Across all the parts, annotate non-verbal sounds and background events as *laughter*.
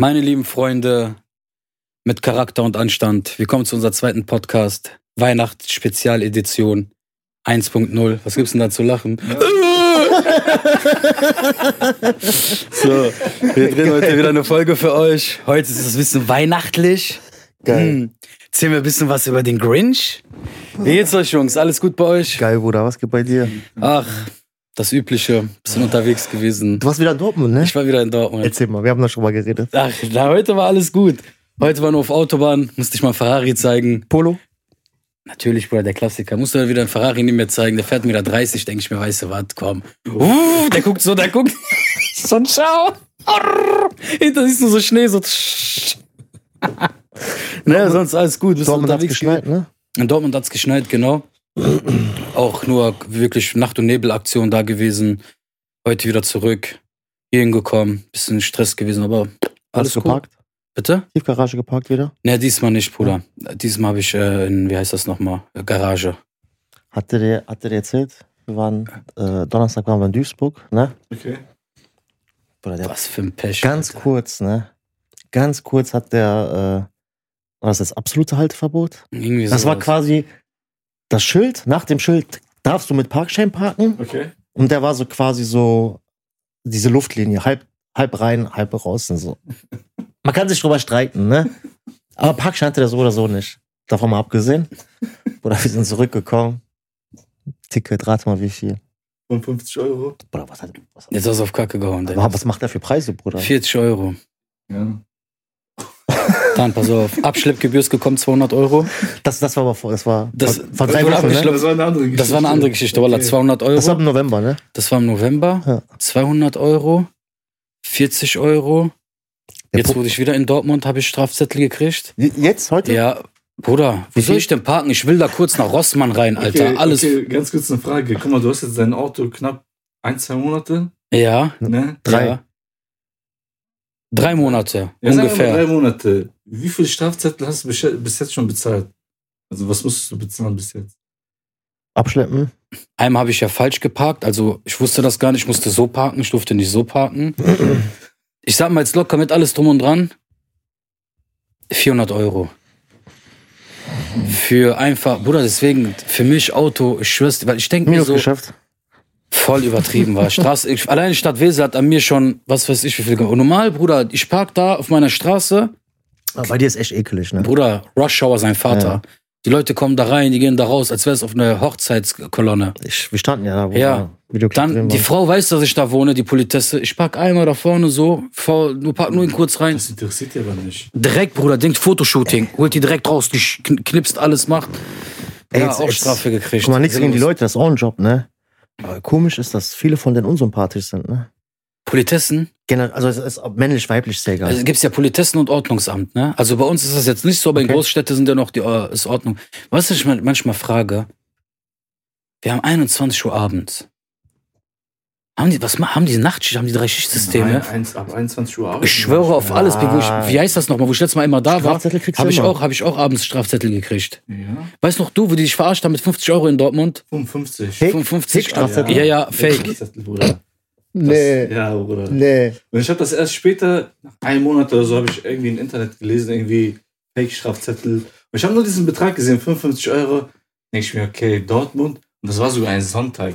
Meine lieben Freunde mit Charakter und Anstand, wir kommen zu unserer zweiten Podcast. Weihnachtsspezialedition 1.0. Was gibt's denn da zu lachen? *laughs* so, wir drehen heute wieder eine Folge für euch. Heute ist es ein bisschen weihnachtlich. Geil. Hm. Erzählen wir ein bisschen was über den Grinch. Wie geht's euch, Jungs? Alles gut bei euch? Geil, Bruder, was geht bei dir? Ach, das Übliche. Bisschen unterwegs gewesen. Du warst wieder in Dortmund, ne? Ich war wieder in Dortmund. Erzähl mal, wir haben da schon mal geredet. Ach, na, heute war alles gut. Heute war nur auf Autobahn, musste ich mal Ferrari zeigen. Polo? Natürlich, Bruder, der Klassiker. Musste dann wieder ein Ferrari neben mir zeigen. Der fährt mir da 30, denke ich mir, weißt du was, komm. Uh, der guckt so, der guckt. *laughs* so Schau. Hinter siehst du so Schnee, so. *laughs* ne, sonst alles gut. Bist Dortmund hat's geschneit, ne? in Dortmund hat's geschneit, genau. Auch nur wirklich Nacht- und Nebelaktion da gewesen. Heute wieder zurück. Hier hingekommen. Bisschen Stress gewesen, aber alles Alles gut. geparkt? Bitte? Tiefgarage geparkt wieder? Ne, diesmal nicht, Bruder. Diesmal habe ich äh, in, wie heißt das nochmal? Garage. Hatte der, hatte der erzählt? Wir waren, äh, Donnerstag waren wir in Duisburg, ne? Okay. Bruder, der Was für ein Pech. ganz Alter. kurz, ne? Ganz kurz hat der, äh, war das das absolute Halteverbot? Irgendwie Das war sowas. quasi das Schild, nach dem Schild darfst du mit Parkschein parken Okay. und der war so quasi so diese Luftlinie, halb, halb rein, halb raus und so. *laughs* Man kann sich drüber streiten, ne? Aber Parkschein hatte der so oder so nicht. Davon mal abgesehen. Oder wir sind zurückgekommen. Ticket, rate mal wie viel. 55 Euro. Bruder, was, hat, was, Jetzt hast du auf Kacke gehauen, Digga. aber was macht der für Preise, Bruder? 40 Euro. Ja. *laughs* Dann, pass auf. Abschleppgebühr ist gekommen, 200 Euro. Das, das war aber vor, das war Das- vor, vor drei Wochen, ne? das war eine andere Geschichte. Das war eine andere Geschichte, Wallah. 200 Euro. Das war im November, ne? Das war im November. Ja. 200 Euro. 40 Euro. Der Jetzt wurde ich wieder in Dortmund, habe ich Strafzettel gekriegt. Jetzt, heute? Ja, Bruder, wie soll ich denn parken? Ich will da kurz nach Rossmann rein, Alter. Okay, Alles. Okay, ganz kurz eine Frage. Guck mal, du hast jetzt dein Auto knapp ein, zwei Monate, Ja, ne? Drei. Ja. Drei Monate, Ja, sagen wir mal ungefähr. drei Monate. Wie viele Strafzettel hast du bis jetzt schon bezahlt? Also was musstest du bezahlen bis jetzt? Abschleppen. Einmal habe ich ja falsch geparkt, also ich wusste das gar nicht, ich musste so parken, ich durfte nicht so parken. *clears throat* Ich sag mal jetzt locker mit alles drum und dran. 400 Euro. Für einfach, Bruder, deswegen, für mich Auto, ich schwör's, weil ich denke mir so, geschafft. voll übertrieben war. Straße, ich, alleine Stadt Wesel hat an mir schon, was weiß ich, wie viel gemacht. Und normal, Bruder, ich park da auf meiner Straße, Aber bei dir ist echt ekelig, ne? Bruder, Rush Hour sein Vater. Ja. Die Leute kommen da rein, die gehen da raus, als wäre es auf einer Hochzeitskolonne. Ich, wir standen ja da, wo Ja. Videoclip Dann, drin die war. Frau weiß, dass ich da wohne, die Politesse. Ich park einmal da vorne so, vor, nur park nur ihn kurz rein. Das interessiert dich aber nicht. Direkt, Bruder, denkt Fotoshooting. Holt die direkt raus, die kn- knipst alles, macht. Ey, ja, jetzt- auch jetzt- Strafe gekriegt. Guck mal, nichts gegen die. Leute, das ist auch ein Job, ne? Aber komisch ist, dass viele von denen unsympathisch sind, ne? Politessen? Generell, also es ist männlich, weiblich, ist ja egal. Also gibt's ja Politessen und Ordnungsamt, ne? Also bei uns ist das jetzt nicht so, aber in Okay. Großstädten sind ja noch die äh, ist Ordnung. Weißt du, was ich man- manchmal frage? Wir haben 21 Uhr abends. Haben die, was haben die Nachtschicht, haben die drei Schichtsysteme? Nein, eins, ab 21 Uhr arbeiten Ich schwöre auf alles. Wie, wo ich, wie heißt das nochmal, wo ich letztes Mal immer da war? Strafzettel Habe ich, auch, hab ich auch abends Strafzettel gekriegt. Ja, Weißt noch du, wo die dich verarscht haben mit 50 Euro in Dortmund? 55. Fake? 55 Fake-Strafzettel? Ja, ja, fake. Bruder. Nee, Das, ja, Bruder. nee. Und ich habe das erst später, nach einem Monat oder so, habe ich irgendwie im Internet gelesen, irgendwie Fake-Strafzettel. Und ich habe nur diesen Betrag gesehen, 55 Euro. Denke ich mir, okay, Dortmund. Und das war sogar ein Sonntag.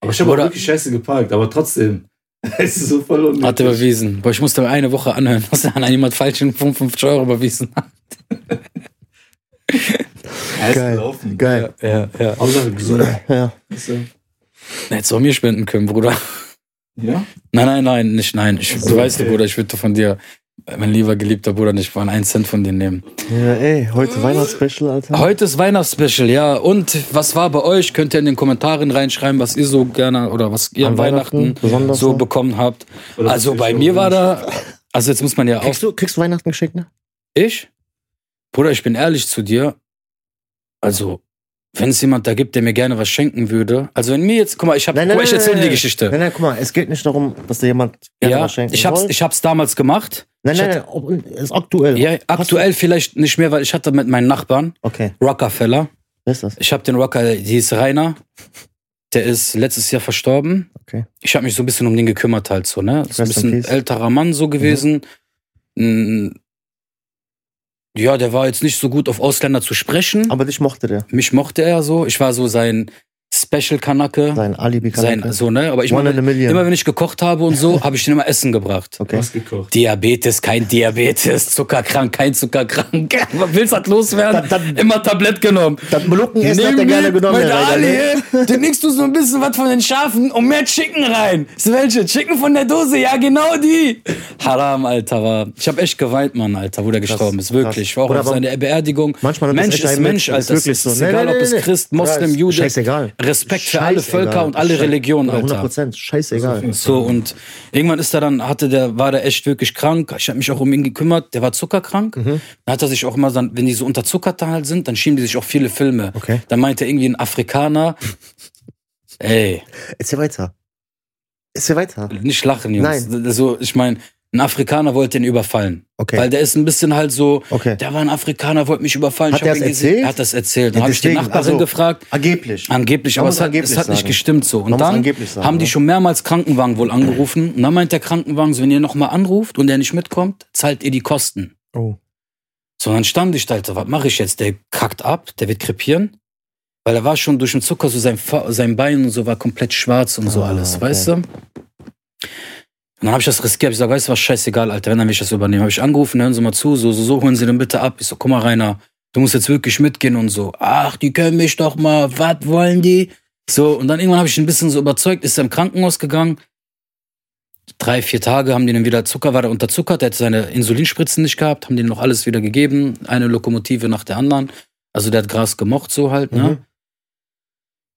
Aber ich habe wirklich scheiße geparkt, aber trotzdem. *laughs* Es ist so voll unnötig. Hat er überwiesen. Boah, ich musste mir eine Woche anhören, *laughs* was an jemand falschen 55 Euro überwiesen hat. Er *laughs* ist Geil. gelaufen. Geil. Ja, ja. Hauptsache gesund. Ja. Hättest du auch mir spenden können, Bruder. Ja? Nein, nein, nein, nicht nein. Ich, So, du weißt, okay. Bruder, ich würde von dir, mein lieber geliebter Bruder, nicht mal einen Cent von dir nehmen. ja, ey, heute Weihnachtsspecial, Alter. Heute ist Weihnachtsspecial, ja. Und was war bei euch? Könnt ihr in den Kommentaren reinschreiben, was ihr so gerne oder was ihr an, An Weihnachten, Weihnachten so bekommen habt. Oder Also bei mir war da, also jetzt muss man ja auch Kriegst du, kriegst du Weihnachten geschenkt, ne? Ich? Bruder, ich bin ehrlich zu dir. Also, wenn es jemand da gibt, der mir gerne was schenken würde. Also, wenn mir jetzt, guck mal, ich, hab, Nein, guck nein, mal, ich nein, erzähle nein, die. Geschichte. Nein, nein, guck mal, es geht nicht darum, dass dir jemand gerne ja, was schenken ich hab's, soll. ich hab's damals gemacht. Nein, nein, hatte- nein, ist aktuell. Ja, aktuell vielleicht nicht mehr, weil ich hatte mit meinen Nachbarn, Okay, Rockefeller. wer ist das? Ich habe den Rocker, die ist Rainer. Der ist letztes Jahr verstorben. Okay. Ich habe mich so ein bisschen um den gekümmert halt so, ne? Ist ein bisschen älterer Mann so gewesen. Mm, Ja, der war jetzt nicht so gut auf Ausländer zu sprechen. Aber dich mochte der. Mich mochte er so. Ich war so sein Special-Kanake. Sein alibi Sein, so, ne? Aber ich One meine, immer wenn ich gekocht habe und so, *laughs* habe ich den immer Essen gebracht. okay. Was gekocht. Diabetes, kein Diabetes, zuckerkrank, kein zuckerkrank. Willst du das loswerden? Dann- dann- immer Tablett genommen. Das Molukkenessen hat er gerne mit, genommen. Mit Ali, ne? *laughs* du nimmst du so ein bisschen was von den Schafen und mehr Chicken rein. So welche? Chicken von der Dose? Ja, genau die. Haram, Alter, war. Ich habe echt geweint, Mann, Alter, wo der gestorben ist. Wirklich. war auch Oder auf seine Beerdigung. Manchmal das Mensch echt ist Mensch, Alter. Wirklich so. ist Nee, egal, nee, ob nee, es nee. Christ, Moslem, Jude. scheißegal. Respekt für alle. Völker und alle Religionen, 100 Alter. Prozent. Scheißegal. So, und irgendwann ist er dann, hatte der, war der echt wirklich krank. Ich habe mich auch um ihn gekümmert. Der war zuckerkrank. Mhm. Dann hat er sich auch immer, dann, wenn die so unterzuckert halt sind, dann schieben die sich auch viele Filme. Okay. Dann meinte er irgendwie ein Afrikaner, *laughs* ey, Erzähl weiter. Erzähl weiter. nicht lachen, Jungs. Nein. Also, ich meine, ein Afrikaner wollte ihn überfallen. Okay. Weil der ist ein bisschen halt so, Okay. der war ein Afrikaner, wollte mich überfallen. Hat er gesehen. erzählt? Er hat das erzählt. Dann Ja, habe ich die Nachbarin also- gefragt. Angeblich. Angeblich, Man aber es hat, angeblich es hat nicht gestimmt so. Und Man dann sagen, haben die schon mehrmals Krankenwagen wohl angerufen. Und dann meint der Krankenwagen, so, wenn ihr nochmal anruft und der nicht mitkommt, zahlt ihr die Kosten. Oh. So, dann stand ich da, Alter, was mache ich jetzt? Der kackt ab, der wird krepieren. Weil er war schon durch den Zucker, so sein, sein Bein und so war komplett schwarz und so Ah, alles, okay. weißt du? Und dann habe ich das riskiert. Hab Ich gesagt, weißt du was, scheißegal, Alter, wenn dann will ich das übernehmen. Habe ich angerufen, hören Sie mal zu, so, so, so, holen Sie den bitte ab. Ich so, guck mal, Rainer, du musst jetzt wirklich mitgehen und so. Ach, die können mich doch mal, was wollen die? So, und dann irgendwann habe ich ihn ein bisschen so überzeugt, ist er im Krankenhaus gegangen. Drei, vier Tage haben die dann wieder Zucker, war der unterzuckert, der hat seine Insulinspritzen nicht gehabt, haben denen noch alles wieder gegeben, eine Lokomotive nach der anderen. Also der hat Gras gemocht, so halt, ne? Mhm.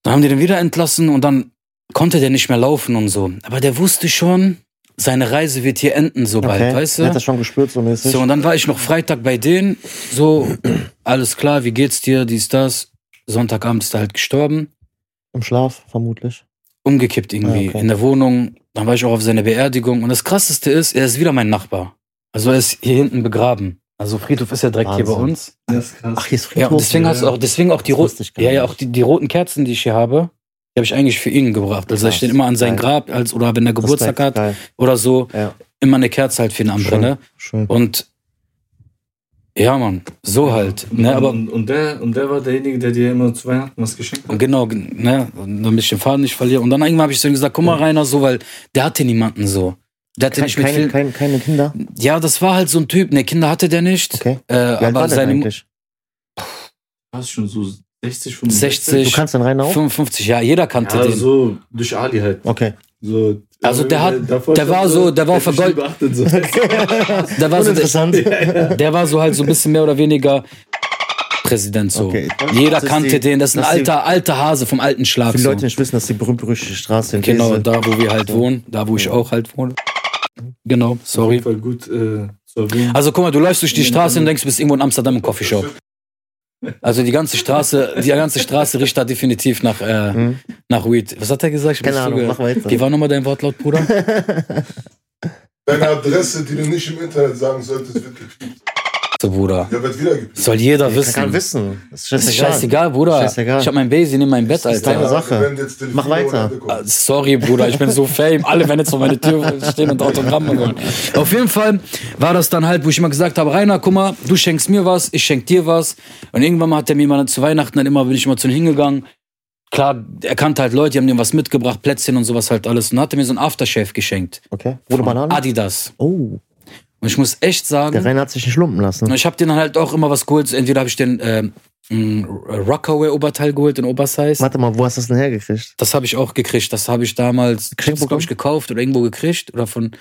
Dann haben die den wieder entlassen und dann konnte der nicht mehr laufen und so. Aber der wusste schon, seine Reise wird hier enden, so bald, Okay. weißt Er hat du? das schon gespürt, so mäßig. So, und dann war ich noch Freitag bei denen, so, *clears throat* alles klar, wie geht's dir, dies, das. Sonntagabend ist er halt gestorben, Im Schlaf, vermutlich. umgekippt irgendwie Ja, okay. in der Wohnung. Dann war ich auch auf seine Beerdigung. Und das Krasseste ist, er ist wieder mein Nachbar. Also er ist hier hinten begraben. Also Friedhof ist ja direkt hier bei Wahnsinn. uns. Das ist krass. Ach, hier ist Ja, Friedhof. und deswegen ja, hast du ja. auch, deswegen auch die roten, ja, ja, auch die, die roten Kerzen, die ich hier habe, die habe ich eigentlich für ihn gebracht. Also ich stehen immer an sein Geil. Grab, als, oder wenn er Geburtstag Respekt, hat Geil. oder so, Ja. immer eine Kerze halt für ihn anbrenne. Schön. Und ja, Mann, so halt. Ne, aber und, und, der, und der war derjenige, der dir immer zu Weihnachten was geschenkt hat. genau, ne, damit ich den Faden nicht verliere. Und dann irgendwann habe ich zu ihm gesagt, guck mal, Rainer, so, weil der hatte niemanden so. Der hatte Kein, nicht mit keine, viel, keine, keine Kinder? Ja, das war halt so ein Typ. Ne, Kinder hatte der nicht. Okay. Äh, Wie alt aber war seine eigentlich? Warst schon so 60, 65? 60, Du kannst den rein auch? 55, ja, jeder kannte Ja, den. so durch Ali halt. Okay. So, Also der hat- der war so- der war hätte ich vergold- nie beachtet, so. *laughs* Der war, so, der, Uninteressant. *laughs* der war so halt so ein bisschen mehr oder weniger Präsident so. Okay. Jeder kannte die- den. Das ist ein die- alter, alter Hase vom alten Schlag. Viele So. Leute nicht wissen, dass die berühmt-berüchtigte Straße in Genau, Wesel- da wo wir halt wohnen. Da wo ich auch halt wohne. Genau, Auf sorry. jeden Fall gut äh. Also guck mal, du läufst durch die Straße und denkst, du bist irgendwo in Amsterdam im Coffeeshop. Also die ganze Straße, die ganze Straße riecht da definitiv nach, äh, Mhm. nach Weed. Was hat er gesagt? Ich Keine Ahnung, zugehört. mach weiter. Wie war nochmal dein Wortlaut, Bruder? *laughs* Deine Adresse, die du nicht im Internet sagen solltest, wird gepiept. So, Bruder. Ja, wird wieder. Soll jeder Ich wissen. kann wissen. Das ist Das ist scheißegal. scheißegal, Bruder. Scheißegal. Ich hab mein Baby in meinem Bett, Das ist deine Alter. Sache. Wenn jetzt Delfine Mach weiter. Ah, Sorry, Bruder, ich bin so fame. Alle werden jetzt vor meine Tür stehen und Autogramme wollen. Auf jeden Fall war das dann halt, wo ich immer gesagt habe, Rainer, guck mal, du schenkst mir was, ich schenk dir was. Und irgendwann mal hat er mir mal zu Weihnachten dann immer, bin ich immer zu ihm hingegangen. Klar, er kannte halt Leute, die haben ihm was mitgebracht, Plätzchen und sowas halt alles. Und hat er mir so ein Aftershave geschenkt. Okay. Wurde Banane? Adidas. Oh, Und ich muss echt sagen, der Rainer hat sich nicht lumpen lassen. ich habe den dann halt auch immer was geholt. Entweder habe ich den ein Rockaway-Oberteil geholt in Oversize. Warte mal, wo hast du das denn hergekriegt? Das habe ich auch gekriegt. Das habe ich damals, glaube ich, gekauft oder irgendwo gekriegt oder von.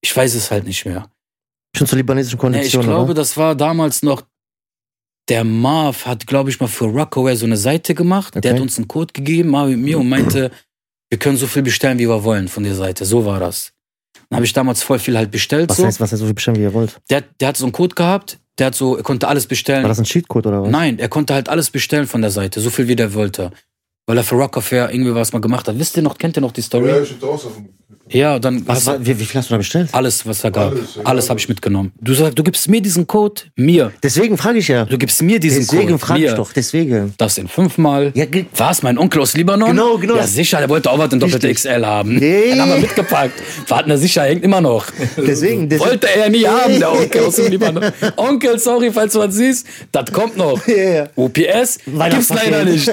Ich weiß es halt nicht mehr. Schon zur libanesischen Nee, ich Kondition, glaube, oder? das war damals noch. Der Marv hat, glaube ich, mal für Rockaway so eine Seite gemacht. Der Okay. hat uns einen Code gegeben, Marv und mir, und meinte, wir können so viel bestellen, wie wir wollen von der Seite. So war das. Dann habe ich damals voll viel halt bestellt. Was so. heißt, was heißt so viel bestellen, wie ihr wollt? Der, der hat so einen Code gehabt, der hat so, er konnte alles bestellen. War das ein Cheatcode oder was? Nein, er konnte halt alles bestellen von der Seite, so viel wie der wollte. Weil er für Rockefeller irgendwie was mal gemacht hat. Wisst ihr noch, kennt ihr noch die Story? Ja, ich hab da auch Sachen gekriegt. Ja, dann Was, hast wie, wie viel hast du da bestellt? alles, was da gab. Alles, ja. Alles habe ich mitgenommen. Du sagst, du gibst mir diesen Code, mir. Deswegen frage ich ja. Du gibst mir diesen Deswegen Code, frage ich doch. Deswegen. Das in fünfmal. Ja, Was, mein Onkel aus Libanon? Genau, genau. Ja, sicher, der wollte auch was in doppelte. XL haben. Nee. Dann haben wir mitgepackt. Warten er sicher, hängt immer noch. Deswegen. deswegen Wollte er nie haben, der *laughs* Onkel aus dem Libanon. Onkel, sorry, falls du was siehst, das kommt noch. *laughs* Ja, ja. OPS gibt's leider nicht.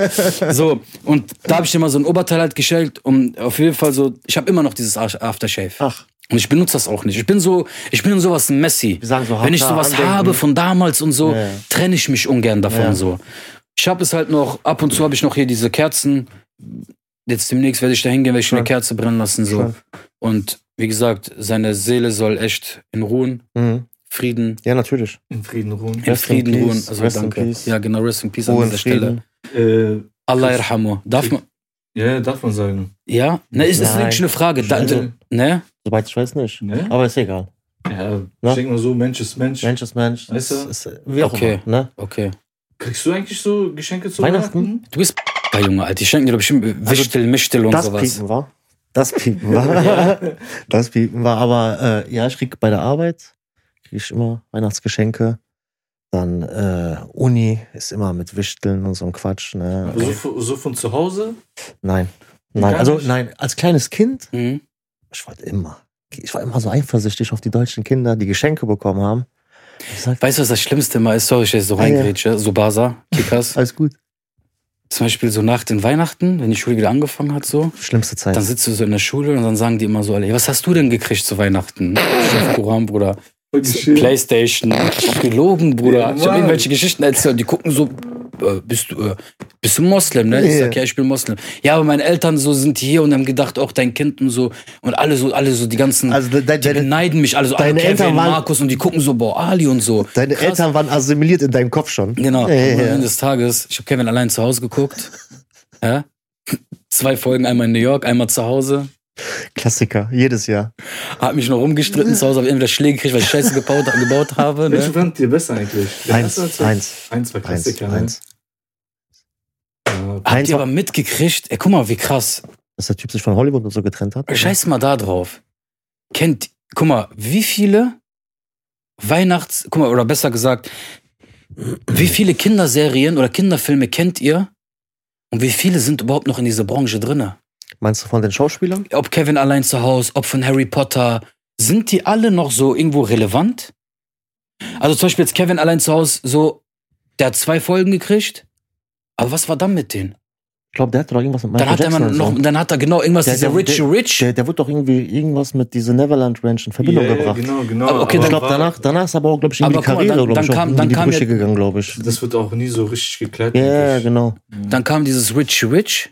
So, und da habe ich dir mal so ein Oberteil halt gestellt, um auf jeden Fall so, ich habe immer noch dieses Aftershave. Ach. Und ich benutze das auch nicht. Ich bin so, ich bin in sowas ein Messi. Wir sagen so, Wenn ich sowas andenken. habe von damals und so, Ja, trenne ich mich ungern davon Ja. so. Ich habe es halt noch, ab und zu habe ich noch hier diese Kerzen. Jetzt demnächst werde ich da hingehen, werde ich eine. Kerze brennen lassen so. Und wie gesagt, seine Seele soll echt in Ruhen, Mhm. Frieden, Ja, natürlich. In Frieden ruhen. in Rest in Frieden peace, ruhen. Also rest in danke. peace. Ja, genau, rest in peace an Ruhe in dieser Stelle. Frieden. Äh, Allah yarhamu. Darf man, ja, darf man sagen. ja? Ne, ist, ist Nein. wirklich eine Frage. Da, Nein. ne? Soweit ich weiß nicht. Ne? Aber ist egal. Ja, ich denke mal so, Mensch ist Mensch. Mensch ist Mensch. Weißt du? Ist, ist, wie auch Okay. immer, ne? Okay. Kriegst du eigentlich so Geschenke zu Weihnachten? Du bist bei Junge, Alter. Die schenken dir doch bestimmt Wichtel, Michtel und Das sowas. Piepen war. Das Piepen war. *laughs* das Piepen war. Aber äh, ja, ich krieg bei der Arbeit krieg ich immer Weihnachtsgeschenke. Dann äh, Uni ist immer mit Wichteln und so ein Quatsch. Ne? So, von- so von zu Hause? Nein. Nein, Gar also nicht? nein, als kleines Kind, Mhm. ich wollte immer. Ich war immer so eifersüchtig auf die deutschen Kinder, die Geschenke bekommen haben. Sag, Weißt du, was das Schlimmste immer ist? Sorry, ich jetzt so Ah, ja. reingrätsche. So Basa, Kickers. *laughs* alles gut. Zum Beispiel so nach den Weihnachten, wenn die Schule wieder angefangen hat, so. Schlimmste Zeit. Dann sitzt du so in der Schule und dann sagen die immer so alle, "Ey, was hast du denn gekriegt zu Weihnachten? Chef Koran, Bruder. Playstation. Gelogen, Bruder. Ja, ich habe irgendwelche Geschichten erzählt. Die gucken so, äh, bist du, äh, bist du Moslem, ne? Ich sag, ja, ich bin Moslem. Ja, aber meine Eltern so sind hier und haben gedacht, auch dein Kind und so. Und alle so, alle so, die ganzen, also de, de, die beneiden mich alle so, deine alle Kevin, Eltern waren- Markus und die gucken so, boah, Ali und so. deine Krass. Eltern waren assimiliert in deinem Kopf schon. Genau. Ja, ja, Und am. Ende des Tages, ich habe Kevin allein zu Hause geguckt. *laughs* ja? Zwei Folgen, einmal in New York, einmal zu Hause. Klassiker, jedes Jahr. Hab mich noch rumgestritten zu Hause, hab entweder Schläge gekriegt, weil ich Scheiße gebaut, *laughs* gebaut habe. Welche Ne? fand ihr besser eigentlich? Der Eins, erste eins, Eins war eins, Klassiker. ne? eins. Ja. Habt Eins ihr aber mitgekriegt? Ey, guck mal, wie krass. Dass der Typ sich von Hollywood und so getrennt hat. Scheiß mal da drauf. Kennt, guck mal, wie viele Weihnachts, guck mal, oder besser gesagt, wie viele Kinderserien oder Kinderfilme kennt ihr? Und wie viele sind überhaupt noch in dieser Branche drinne? Meinst du von den Schauspielern? ob Kevin allein zu Hause, ob von Harry Potter, sind die alle noch so irgendwo relevant? Also zum Beispiel jetzt Kevin allein zu Hause, so, der hat zwei Folgen gekriegt. Aber was war dann mit denen? Ich glaube, der hatte doch irgendwas mit Michael Dann hat er Jackson und noch, so. dann hat er genau irgendwas, Der- dieser der- Rich der- Rich. Der, der wird doch irgendwie irgendwas mit dieser Neverland Ranch in Verbindung ja, gebracht. Genau, genau. Aber okay, ich dann- glaube, danach, danach ist aber auch, glaube ich, irgendwie Aber die Karriere, glaube ich, kam- in dann die kam Brüche ja- gegangen, glaube ich. Das wird auch nie so richtig geklärt. Ja, ja, eigentlich. genau. Dann kam dieses Rich Rich,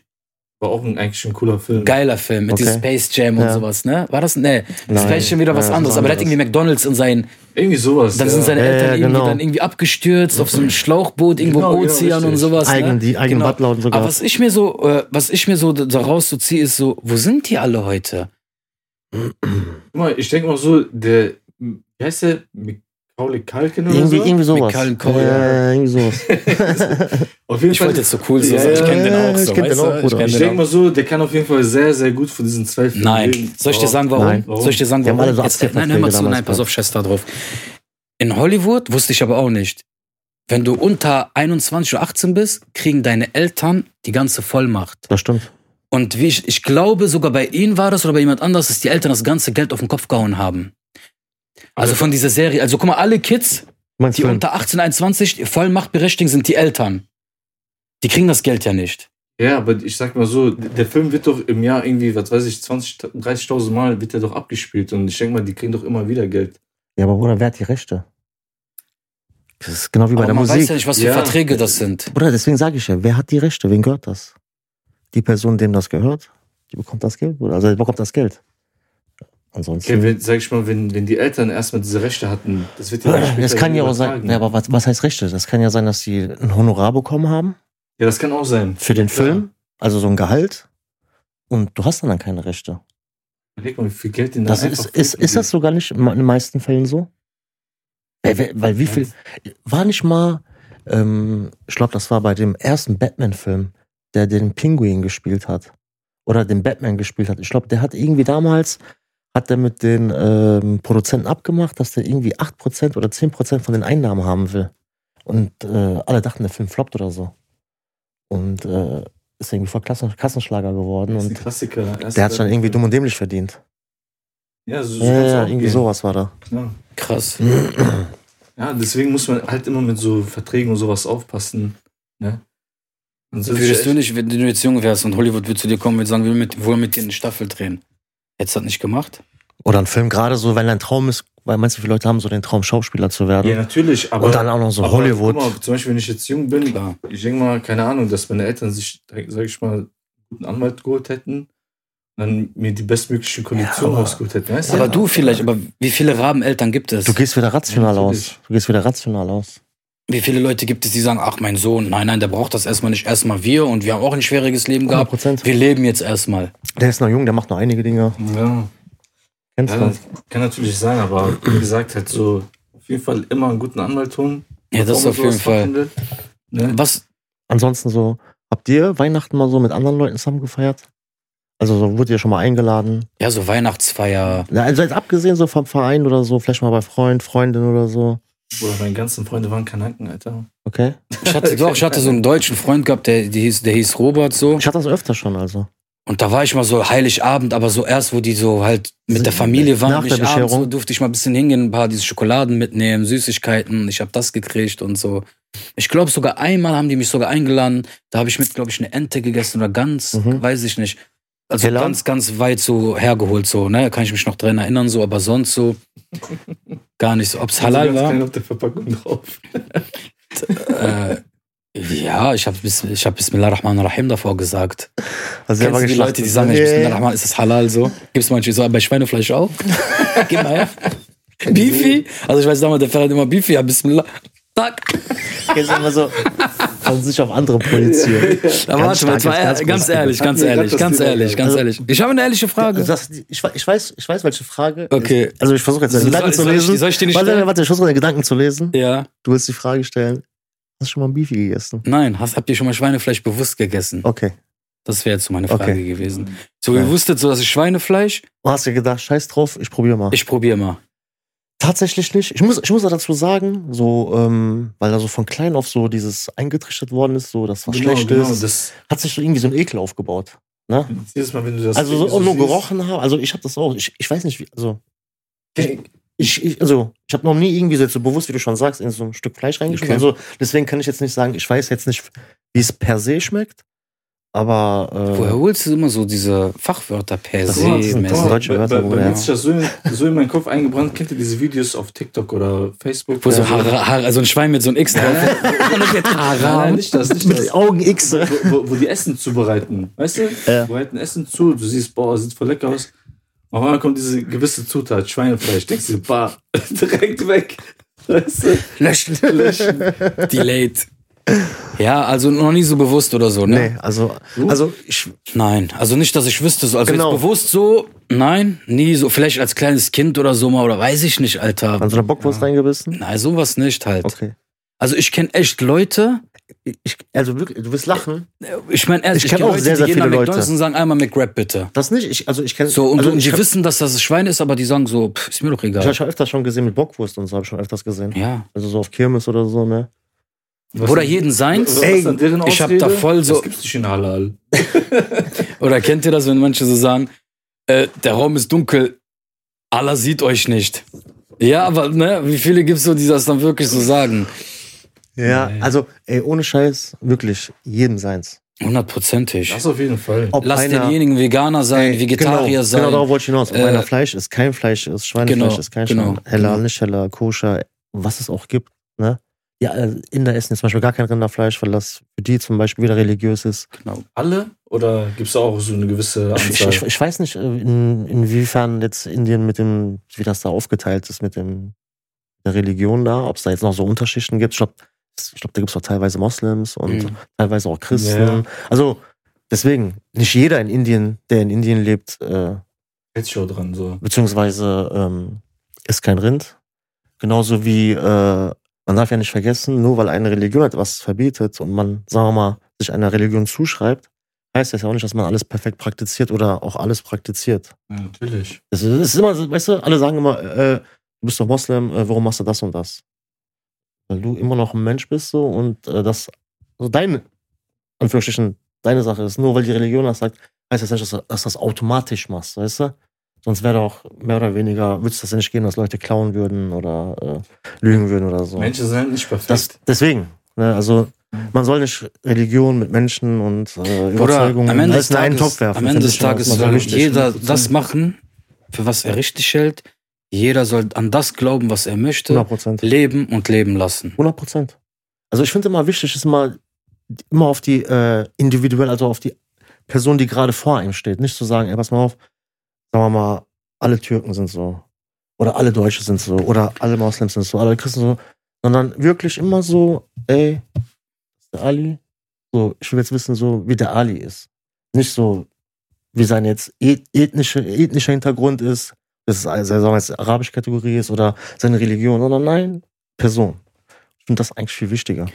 War auch ein, eigentlich ein cooler Film. geiler Film mit Okay. diesem Space Jam und Ja. sowas, ne? War das? Nee, das ist vielleicht schon wieder was Ja, anderes. Aber der hat irgendwie McDonalds in seinen, Irgendwie sowas. dann ja. sind seine Eltern ja, irgendwie genau. dann irgendwie abgestürzt auf so einem *laughs* Schlauchboot irgendwo Genau, im genau, Ozean und sowas. Eigen, ne? die eigenen Genau. Butler und sogar. Aber was ich mir so, äh, was ich mir so daraus so ziehe, ist so, wo sind die alle heute? Guck mal, ich denke mal so, der, wie heißt der? Macaulay Culkin oder irgendwie, so? irgendwie sowas. Cullen Cole, ja, irgendwie sowas. *laughs* Auf jeden Ich Fall. wollte jetzt so cool so Ja, sein. Ich ja, kenne den auch so. ich kenn den auch? Bruder. Ich den denke mal so, der kann auf jeden Fall sehr, sehr gut von diesen zwei Filmen Nein. leben. Soll ich dir Warum? sagen, warum? Nein. Soll ich dir sagen, warum? so Jetzt, nein, hör mal zu, nein, pass auf, fest da drauf. In Hollywood wusste ich aber auch nicht. Wenn du unter 21 oder 18 bist, kriegen deine Eltern die ganze Vollmacht. Das stimmt. Und wie ich, ich glaube, sogar bei ihnen war das oder bei jemand anders, dass die Eltern das ganze Geld auf den Kopf gehauen haben. Also von dieser Serie. Also guck mal, alle Kids, die du? unter 18, 21 Vollmachtberechtigt sind, die Eltern. Die kriegen das Geld ja nicht. Ja, aber ich sag mal so, der Film wird doch im Jahr irgendwie, was weiß ich, 20, 30.000 Mal wird er doch abgespielt und ich denke mal, die kriegen doch immer wieder Geld. Ja, aber Bruder, wer hat die Rechte? Das ist genau wie bei Aber der man Musik. weiß ja nicht, was für Ja. Verträge das sind. Bruder, deswegen sage ich ja, wer hat die Rechte? Wem gehört das? Die Person, dem das gehört, die bekommt das Geld, Bruder. Also die bekommt das Geld. Ansonsten. Okay, wenn, sag ich mal, wenn, wenn die Eltern erstmal diese Rechte hatten, das wird ja dann das kann ja auch sein. Ja, aber was, was heißt Rechte? Das kann ja sein, dass sie ein Honorar bekommen haben Ja, das kann auch sein. für den Film, also so ein Gehalt. Und du hast dann, dann keine Rechte. Leg mal, wie viel Geld in da Das ist, ist, ist das sogar nicht in den meisten Fällen so? Weil, weil- weil wie viel. War nicht mal, ähm, ich glaube, das war bei dem ersten Batman-Film, der den Pinguin gespielt hat. oder den Batman gespielt hat. Ich glaube, der hat irgendwie damals, hat der mit den ähm, Produzenten abgemacht, dass der irgendwie 8% oder 10% von den Einnahmen haben will. Und äh, alle dachten, der Film floppt oder so. Und äh, ist irgendwie voll Klassen Kassenschlager geworden. Das ist ein Und Klassiker. der hat schon irgendwie dumm und dämlich verdient. Ja, so, so Ja, ja, irgendwie gehen. sowas war da. Ja. Krass. ja, deswegen muss man halt immer mit so Verträgen und sowas aufpassen. Ne? Würdest du nicht, wenn du jetzt jung wärst und Hollywood würde zu dir kommen und sagen, wir wollen mit, wollen mit dir eine Staffel drehen? Hättest du das nicht gemacht? Oder ein Film gerade so, wenn dein Traum ist, weil meinst du, viele Leute haben so den Traum, Schauspieler zu werden. Ja, natürlich, aber. und dann auch noch so aber Hollywood. Guck mal, zum Beispiel, wenn ich jetzt jung bin, Klar. ich denke mal, keine Ahnung, dass meine Eltern sich, sag ich mal, einen guten Anwalt geholt hätten, dann mir die bestmöglichen Konditionen aber- rausgeholt hätten. Weißt Aber du? du vielleicht, aber wie viele Rabeneltern gibt es? Du gehst wieder rational Ja, aus. Du gehst wieder rational aus. Wie viele Leute gibt es, die sagen, ach mein Sohn, nein, nein, der braucht das erstmal nicht. Erstmal wir und wir haben auch ein schwieriges Leben 100 gehabt. Prozent. Wir leben jetzt erstmal. Der ist noch jung, der macht noch einige Dinge. Ja, Kennst ja, du? das kann natürlich sein, aber wie gesagt, halt so auf jeden Fall immer einen guten Anwalt holen. Ja, das bevor auf jeden Fall. Ne? Was? Ansonsten so, habt ihr Weihnachten mal so mit anderen Leuten zusammen gefeiert? Also so, wurde ihr schon mal eingeladen? Ja, so Weihnachtsfeier. Na, Also jetzt abgesehen so vom Verein oder so, vielleicht mal bei Freund, Freundin oder so. Bruder, meine ganzen Freunde waren Kanaken, Alter. Okay? Ich hatte, doch, ich hatte so einen deutschen Freund gehabt, der, der, hieß, der hieß Robert so. Ich hatte das öfter schon, also. Und da war ich mal so Heiligabend, aber so erst, wo die so halt mit der Familie waren, Nach ich abends so durfte ich mal ein bisschen hingehen, ein paar diese Schokoladen mitnehmen, Süßigkeiten. Ich habe das gekriegt und so. Ich glaube sogar einmal haben die mich sogar eingeladen. Da habe ich mit, glaube ich, eine Ente gegessen oder ganz, Mhm. weiß ich nicht. Also Teller? ganz, ganz weit so hergeholt so, ne? Kann ich mich noch dran erinnern so, aber sonst so gar nicht so. Ob's halal Also ganz war? klein auf der Verpackung drauf. Äh, ja, ich habe bis, ich hab Bismillahirrahmanirrahim davor gesagt. Also Kennst du die Leute, die sagen, nee, Bismillahirrahman, ist das halal so? Gibt's manche so, bei Schweinefleisch auch? *laughs* Gib mal her. Beefy? Also ich weiß damals, der Ferhat immer Beefy, ja, Bismillah. Zack. Jetzt immer so von sich auf andere projizieren. *laughs* Aber warte mal, jetzt mal ganz ganz ehrlich, ganz ehrlich, ganz ehrlich, ganz ehrlich. Ich habe eine ehrliche Frage. Das, ich, ich, weiß, ich weiß, welche Frage. Okay. Also ich versuche jetzt deine Soll- Gedanken zu soll ich- lesen. soll ich die nicht warte, stellen? warte, ich versuche deine Gedanken zu lesen. Ja. Du willst die Frage stellen. Hast du schon mal ein Beefy gegessen? Nein, hast, habt ihr schon mal Schweinefleisch bewusst gegessen? Okay. Das wäre jetzt so meine Frage Okay. gewesen. So, ihr Ja. wusstet so, dass ich Schweinefleisch, Du hast dir gedacht, scheiß drauf, ich probiere mal. ich probiere mal. Tatsächlich nicht. Ich muss, ich muss dazu sagen, so, ähm, weil da so von klein auf so dieses eingetrichtert worden ist, so, dass was schlecht ist, Genau, Das, hat sich so irgendwie so ein Ekel aufgebaut. Ne? jedes Mal, wenn du das Also so, so nur siehst- gerochen habe. Also ich habe das auch. Ich, ich weiß nicht, wie, also ich, ich, ich also ich habe noch nie irgendwie so jetzt so bewusst, wie du schon sagst, in so ein Stück Fleisch reingeschmissen. Okay. Also deswegen kann ich jetzt nicht sagen, ich weiß jetzt nicht, wie es per se schmeckt, aber äh, Woher holst du immer so diese Fachwörter per Das se? das sind deutsche bei, Wörter, bei, bei mir ja. hat sich das so in, so in meinen Kopf eingebrannt. Kennt ihr diese Videos auf TikTok oder Facebook? Wo so Ja, Har Har also ein Schwein mit so einem X drauf. Wird Nein, nein, *laughs* Haram. nicht das, nicht mit das. den Augen X. Wo, wo, wo die Essen zubereiten. Weißt du? Ja. Halten Essen zu, du siehst, boah, sieht voll lecker aus. Auf einmal kommt diese gewisse Zutat, Schweinefleisch. Denkst du, bah, *laughs* direkt weg. Weißt du? Löschen. Löschen. Delayed. Ja, also noch nie so bewusst oder so, ne? Nee, also, also ich, Nein, also nicht, dass ich wüsste so. Also Genau. jetzt bewusst so, nein, nie so. Vielleicht als kleines Kind oder so mal, oder weiß ich nicht, Alter. an so einer Bockwurst reingebissen. Nein, sowas nicht halt. Okay. Also ich kenne echt Leute, Ich, also wirklich, du wirst lachen. ich meine ehrlich, Ich kenn kenn auch Leute, sehr, sehr die viele Leute. und sagen einmal McRap bitte. Das nicht. Ich, also ich kenne So, und, also und ich die wissen, dass das Schwein ist, aber die sagen so, pff, ist mir doch Ich habe egal. schon öfters schon gesehen mit Bockwurst und so, habe ich schon öfters gesehen. Ja. Also so auf Kirmes oder so, ne? Was Oder jeden seins. Ey, ich hab da voll so- Das gibt's nicht in Halal. Oder kennt ihr das, wenn manche so sagen, äh, der Raum ist dunkel, Allah sieht euch nicht. Ja, aber ne, wie viele gibt's so, die das dann wirklich so sagen? Ja, Nee. also, ey, ohne Scheiß, wirklich, jedem seins. Hundertprozentig. Das auf jeden Fall. Ob Lass einer- denjenigen Veganer sein, Ey, Vegetarier genau, sein. Genau, darauf wollte ich hinaus. Ob Äh, einer Fleisch ist, kein Fleisch ist, Schweinefleisch genau, ist, kein genau, Schwein. Heller, genau. nicht heller, koscher, was es auch gibt, ne? Ja, äh, Inder essen jetzt zum Beispiel gar kein Rinderfleisch, weil das für die zum Beispiel wieder religiös ist. Genau. Alle? Oder gibt's da auch so eine gewisse Ich, Anzahl? ich, ich weiß nicht, äh, in, inwiefern jetzt Indien mit dem, wie das da aufgeteilt ist mit dem der Religion da, ob es da jetzt noch so Unterschichten gibt. Ich glaube, ich glaub, da gibt es auch teilweise Moslems und Mhm. teilweise auch Christen. Ja. Also deswegen, nicht jeder in Indien, der in Indien lebt, äh, Hält sich auch dran, so. beziehungsweise ähm, ist kein Rind. Genauso wie, äh, man darf ja nicht vergessen, nur weil eine Religion etwas verbietet und man, sagen wir mal, sich einer Religion zuschreibt, heißt das ja auch nicht, dass man alles perfekt praktiziert oder auch alles praktiziert. Ja, natürlich. Das ist, immer, weißt du, alle sagen immer, äh, du bist doch Moslem, äh, warum machst du das und das? Weil du immer noch ein Mensch bist so und äh, das so deine, Anführungsstrichen, deine Sache ist. Nur weil die Religion das sagt, heißt das nicht, dass du das automatisch machst, weißt du? Sonst wäre doch mehr oder weniger, würde es das nicht gehen, dass Leute klauen würden oder äh, lügen würden oder so. Menschen sind nicht perfekt. Das, deswegen, ne, also man soll nicht Religion mit Menschen und äh, Überzeugungen am Ende des alles in einen Tages, Topf werfen. am Ende des Tages soll wichtig. jeder das machen, für was er richtig hält. Jeder soll an das glauben, was er möchte, 100 Prozent. leben und leben lassen. 100 Prozent. Also ich finde immer wichtig, ist immer, immer auf die äh, individuell, also auf die Person, die gerade vor einem steht. Nicht zu sagen, ey, pass mal auf, sagen wir mal, alle Türken sind so. Oder alle Deutsche sind so. Oder alle Moslems sind so. Alle Christen so. Sondern wirklich immer so, ey, ist der Ali. So, ich will jetzt wissen, so, wie der Ali ist. Nicht so, wie sein jetzt eth- ethnische, ethnischer Hintergrund ist, dass es also, sagen wir jetzt arabische Kategorie ist oder seine Religion, sondern nein, Person. Ich finde das eigentlich viel wichtiger.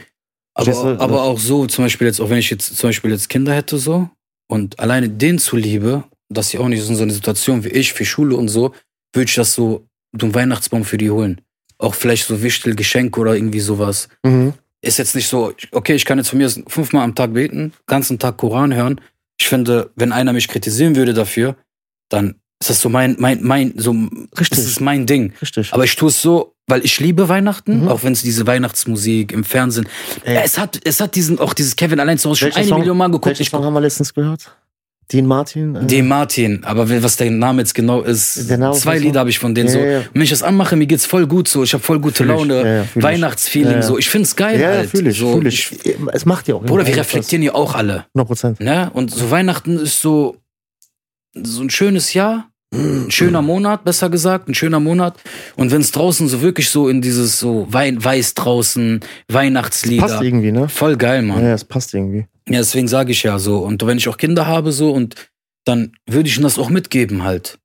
Aber, du? aber auch so, zum Beispiel jetzt, auch wenn ich jetzt zum Beispiel jetzt Kinder hätte so und alleine denen zuliebe, dass sie auch nicht so in so eine Situation wie ich für Schule und so, würde ich das so, so einen Weihnachtsbaum für die holen. Auch vielleicht so Wichtel, Geschenke oder irgendwie sowas. Mhm. Ist jetzt nicht so, okay, ich kann jetzt von mir fünfmal am Tag beten, ganzen Tag Koran hören. Ich finde, wenn einer mich kritisieren würde dafür, dann ist das so mein, mein, mein, so, Richtig. das ist mein Ding. Richtig. Aber ich tue es so, weil ich liebe Weihnachten, Mhm. auch wenn es diese Weihnachtsmusik im Fernsehen. Ey. Es hat, es hat diesen, auch dieses Kevin allein zu Hause schon eine Million Mal geguckt. Welchen Ich Song haben wir letztens gehört? Dean Martin? Äh, den Martin, aber was der Name jetzt genau ist, Name zwei Lieder habe ich von denen Ja, so. ja, ja. Und wenn ich das anmache, mir geht's voll gut so. Ich habe voll gute Fühl. Laune, fühl. Weihnachtsfeeling so. Ich find's geil ja, halt. fühle ich, so, fühl ich. Es macht ja auch Bruder, wir reflektieren ja auch alle. 100 Prozent. Ne? Und so Weihnachten ist so, so ein schönes Jahr, ein schöner Monat, besser gesagt, ein schöner Monat. Und wenn es draußen so wirklich so in dieses so Wein, weiß draußen, Weihnachtslieder. Passt irgendwie, ne? Voll geil, Mann. ja, es passt irgendwie. Ja, deswegen sage ich ja so. Und wenn ich auch Kinder habe so und dann würde ich ihnen das auch mitgeben halt.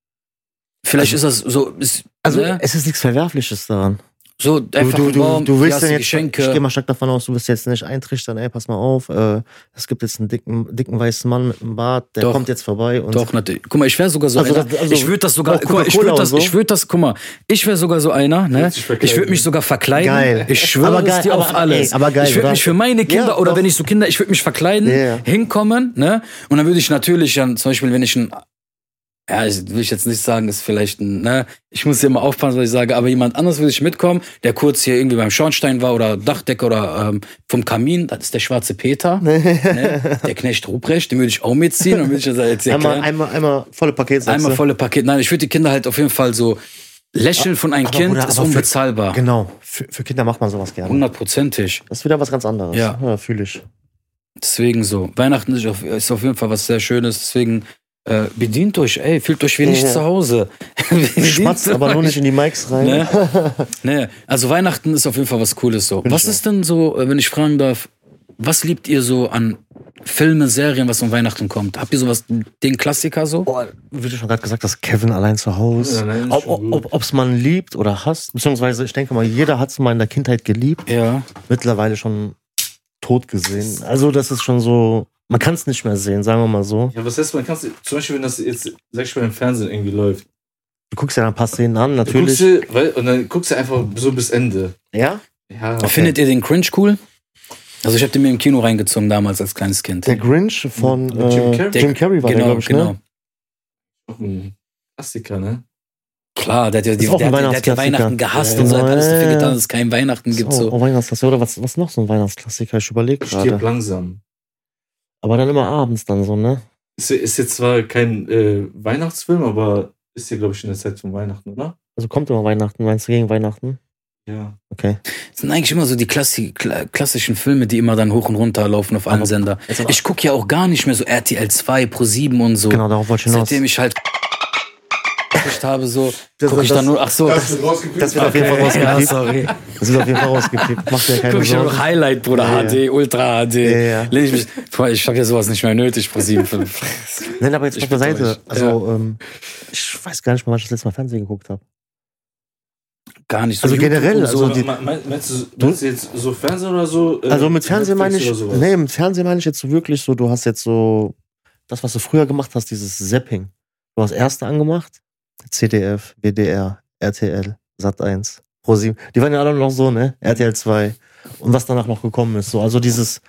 Vielleicht ist das so, ist, Also, ne? es ist nichts Verwerfliches daran. So Du, einfach du, du, Baum, du willst du jetzt, Geschenke. ich gehe mal stark davon aus, du wirst jetzt nicht eintrichtern, ey, pass mal auf, äh, es gibt jetzt einen dicken, dicken weißen Mann mit einem Bart, der Doch. kommt jetzt vorbei und Doch, natürlich. Guck mal, ich wäre sogar so Also einer. also ich würde das sogar, guck mal, ich würde das, so? ich würde das, guck mal, ich wäre sogar so einer, ne? Ich würde mich sogar verkleiden. Geil. Ich schwöre Aber es geil, dir aber- auf alles. ey, aber geil, ich würde mich für meine Kinder Ja, oder doch. wenn ich so Kinder, ich würde mich verkleiden, Ja. hinkommen, ne? Und dann würde ich natürlich dann, zum Beispiel, wenn ich ein ja, ich will ich jetzt nicht sagen, ist vielleicht ein, ne, ich muss hier mal aufpassen, was ich sage, aber jemand anders würde ich mitkommen, der kurz hier irgendwie beim Schornstein war oder Dachdecker oder ähm, vom Kamin, das ist der schwarze Peter, *laughs* ne, der Knecht Ruprecht, den würde ich auch mitziehen und würde ich das jetzt einmal, erklären. einmal, einmal volle Paket sagst Einmal volle Paket. Nein, ich würde die Kinder halt auf jeden Fall so lächeln von einem Aber Kind Bruder, ist aber für- unbezahlbar. Genau, für, für Kinder macht man sowas gerne. Hundertprozentig. Das ist wieder was ganz anderes. Ja. ja fühle ich. Deswegen so. Weihnachten ist auf, ist auf jeden Fall was sehr Schönes. Deswegen äh, bedient euch, ey, fühlt euch wie nicht Ja. zu Hause. *laughs* Schmatzt aber nur nicht in die Mikes rein. Ne? ne? Also Weihnachten ist auf jeden Fall was Cooles so. Find was ist denn so, äh, wenn ich fragen darf, was liebt ihr so an Filmen, Serien, was um Weihnachten kommt? Habt ihr sowas, den Klassiker so? Boah, wie du schon gerade gesagt hast, Kevin allein zu Hause. Ja, ob schon ob, es man liebt oder hasst, beziehungsweise ich denke mal, jeder hat es mal in der Kindheit geliebt, Ja. mittlerweile schon tot gesehen. Also das ist schon so, man kann es nicht mehr sehen, sagen wir mal so. Ja, was heißt, man kannst zum Beispiel, wenn das jetzt, sag ich mal, im Fernsehen irgendwie läuft. Du guckst ja dann ein paar Szenen an, natürlich. Guckst du, weil, und dann guckst du einfach so bis Ende. ja? Ja, Findet ihr den Cringe cool? Also ich habe den mir im Kino reingezogen damals als kleines Kind. Der Grinch von äh, Jim Jim, Carrey? Carrey. war der, genau, glaube ich, genau. ne? auch ein Klassiker, ne? Klar, der hat ja, die, der, der hat ja. Weihnachten gehasst Ja, und so hat alles dafür getan, dass es kein Weihnachten gibt. So, So. oh, Weihnachtsklassiker. Oder was, was noch so ein Weihnachtsklassiker? Ich überlege Stirb gerade. langsam. Aber dann immer abends dann so, ne? Ist, ist jetzt zwar kein äh, Weihnachtsfilm, aber ist ja, glaube ich, in der Zeit von Weihnachten, oder? Also kommt immer Weihnachten, meinst du gegen Weihnachten? Ja. Okay. Das sind eigentlich immer so die Klassi kla klassischen Filme, die immer dann hoch und runter laufen auf einem Sender. Ich gucke ja auch gar nicht mehr so RTL 2, Pro 7 und so. Genau, darauf wollte ich hinaus. Seitdem ich halt gekriegt habe, so Das- gucke ich das- dann nur, ach so, Das wird rausgekriegt. das wird auf jeden Fall ja, rausgekriegt. sorry. Das wird auf jeden Fall rausgekriegt. Macht dir keine Guck ich ja noch Sorgen. Highlight, Bruder, Ja, HD, Ultra HD. Ja, ja. Lehn ich mich, Boah, ich habe ja sowas nicht mehr nötig, Pro 7. *laughs* Nein, aber jetzt Ich auf der Seite. euch. Also, ähm, ich weiß gar nicht mal, wann ich das letzte Mal Fernsehen geguckt habe. Gar nicht so. Also YouTube generell, und so. also die- Me- me- meinst, du, meinst du jetzt so Fernsehen oder so? äh, Also mit Fernsehen meine ich, nee, mit Fernsehen meine ich jetzt so wirklich so, du hast jetzt so das, was du früher gemacht hast, dieses Zapping. Du hast erste angemacht, CDF, WDR, RTL, Sat1, ProSieben. Die waren ja alle noch so, ne? RTL 2. Und was danach noch gekommen ist. So, also dieses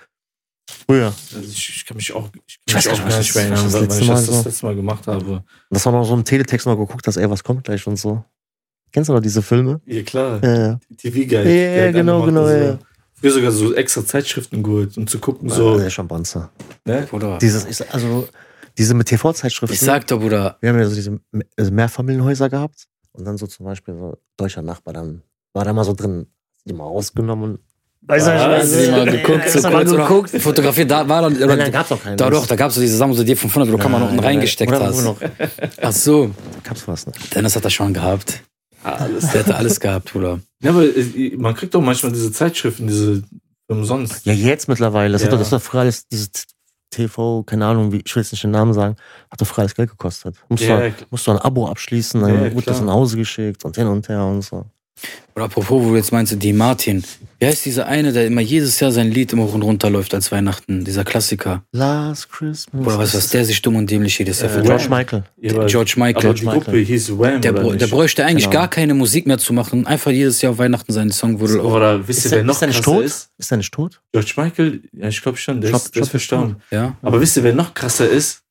früher. Also ich, ich kann mich auch, ich Ich kann weiß mich gar auch nicht, nicht mehr erinnern, das ich Mal das so- das letzte Mal gemacht habe. Das war noch so im Teletext mal geguckt hast, ey, was kommt gleich und so. Kennst du noch diese Filme? Ja, klar. Ja, ja. TV-Guide. Ja, ja, genau, genau, ja, ja. Früher sogar so extra Zeitschriften geholt, um zu gucken, So. so. Der Schimpanzer. Ne? Bruder. Dieses, ich, also, diese mit TV-Zeitschriften. Ich sag doch, Bruder, wir haben ja so diese also Mehrfamilienhäuser gehabt. Und dann so zum Beispiel so deutscher Nachbar, dann war da mal so drin, die mal rausgenommen. und- Weiß Ah, ich du die mal geguckt, so du kurz oder geguckt? fotografiert, da war dann, Nein, nein, oder, gab's auch keinen. da doch, da gab's so diese Sachen, so die 500, wo du Kamera unten reingesteckt Oder hast. noch? Ach so, Gab's was nicht. Dennis hat das schon gehabt. Alles. Der hatte alles gehabt, Bruder. Ja, aber äh, man kriegt doch manchmal diese Zeitschriften, diese umsonst. Ja, jetzt mittlerweile. Das, Ja. hat doch, das war früher alles, dieses TV, keine Ahnung, wie, ich will jetzt nicht den Namen sagen, hat doch alles Geld gekostet. Musst, Ja, du, musst du ein Abo abschließen, dann Ja, wird das nach Hause geschickt und hin und her und so. Oder apropos, wo du jetzt meinst, die Martin. Wie heißt dieser eine, der immer jedes Jahr sein Lied immer hoch und runter läuft als Weihnachten? Dieser Klassiker. Last Christmas. Oder weißt du, was der sich dumm und dämlich jedes Jahr Äh, für George Michael. Aber, George aber Michael. die Gruppe hieß Wham, Der, der nicht? bräuchte eigentlich Genau. gar keine Musik mehr zu machen. Einfach jedes Jahr auf Weihnachten seinen Song wurde. Oder wisst ihr, Ist wer der, noch ist der nicht krasser tot? ist? Ist der nicht tot? George Michael, ja, ich glaube schon, der Chop- ist, der ist verstorben. Ja. Aber wisst ihr, wer noch krasser ist?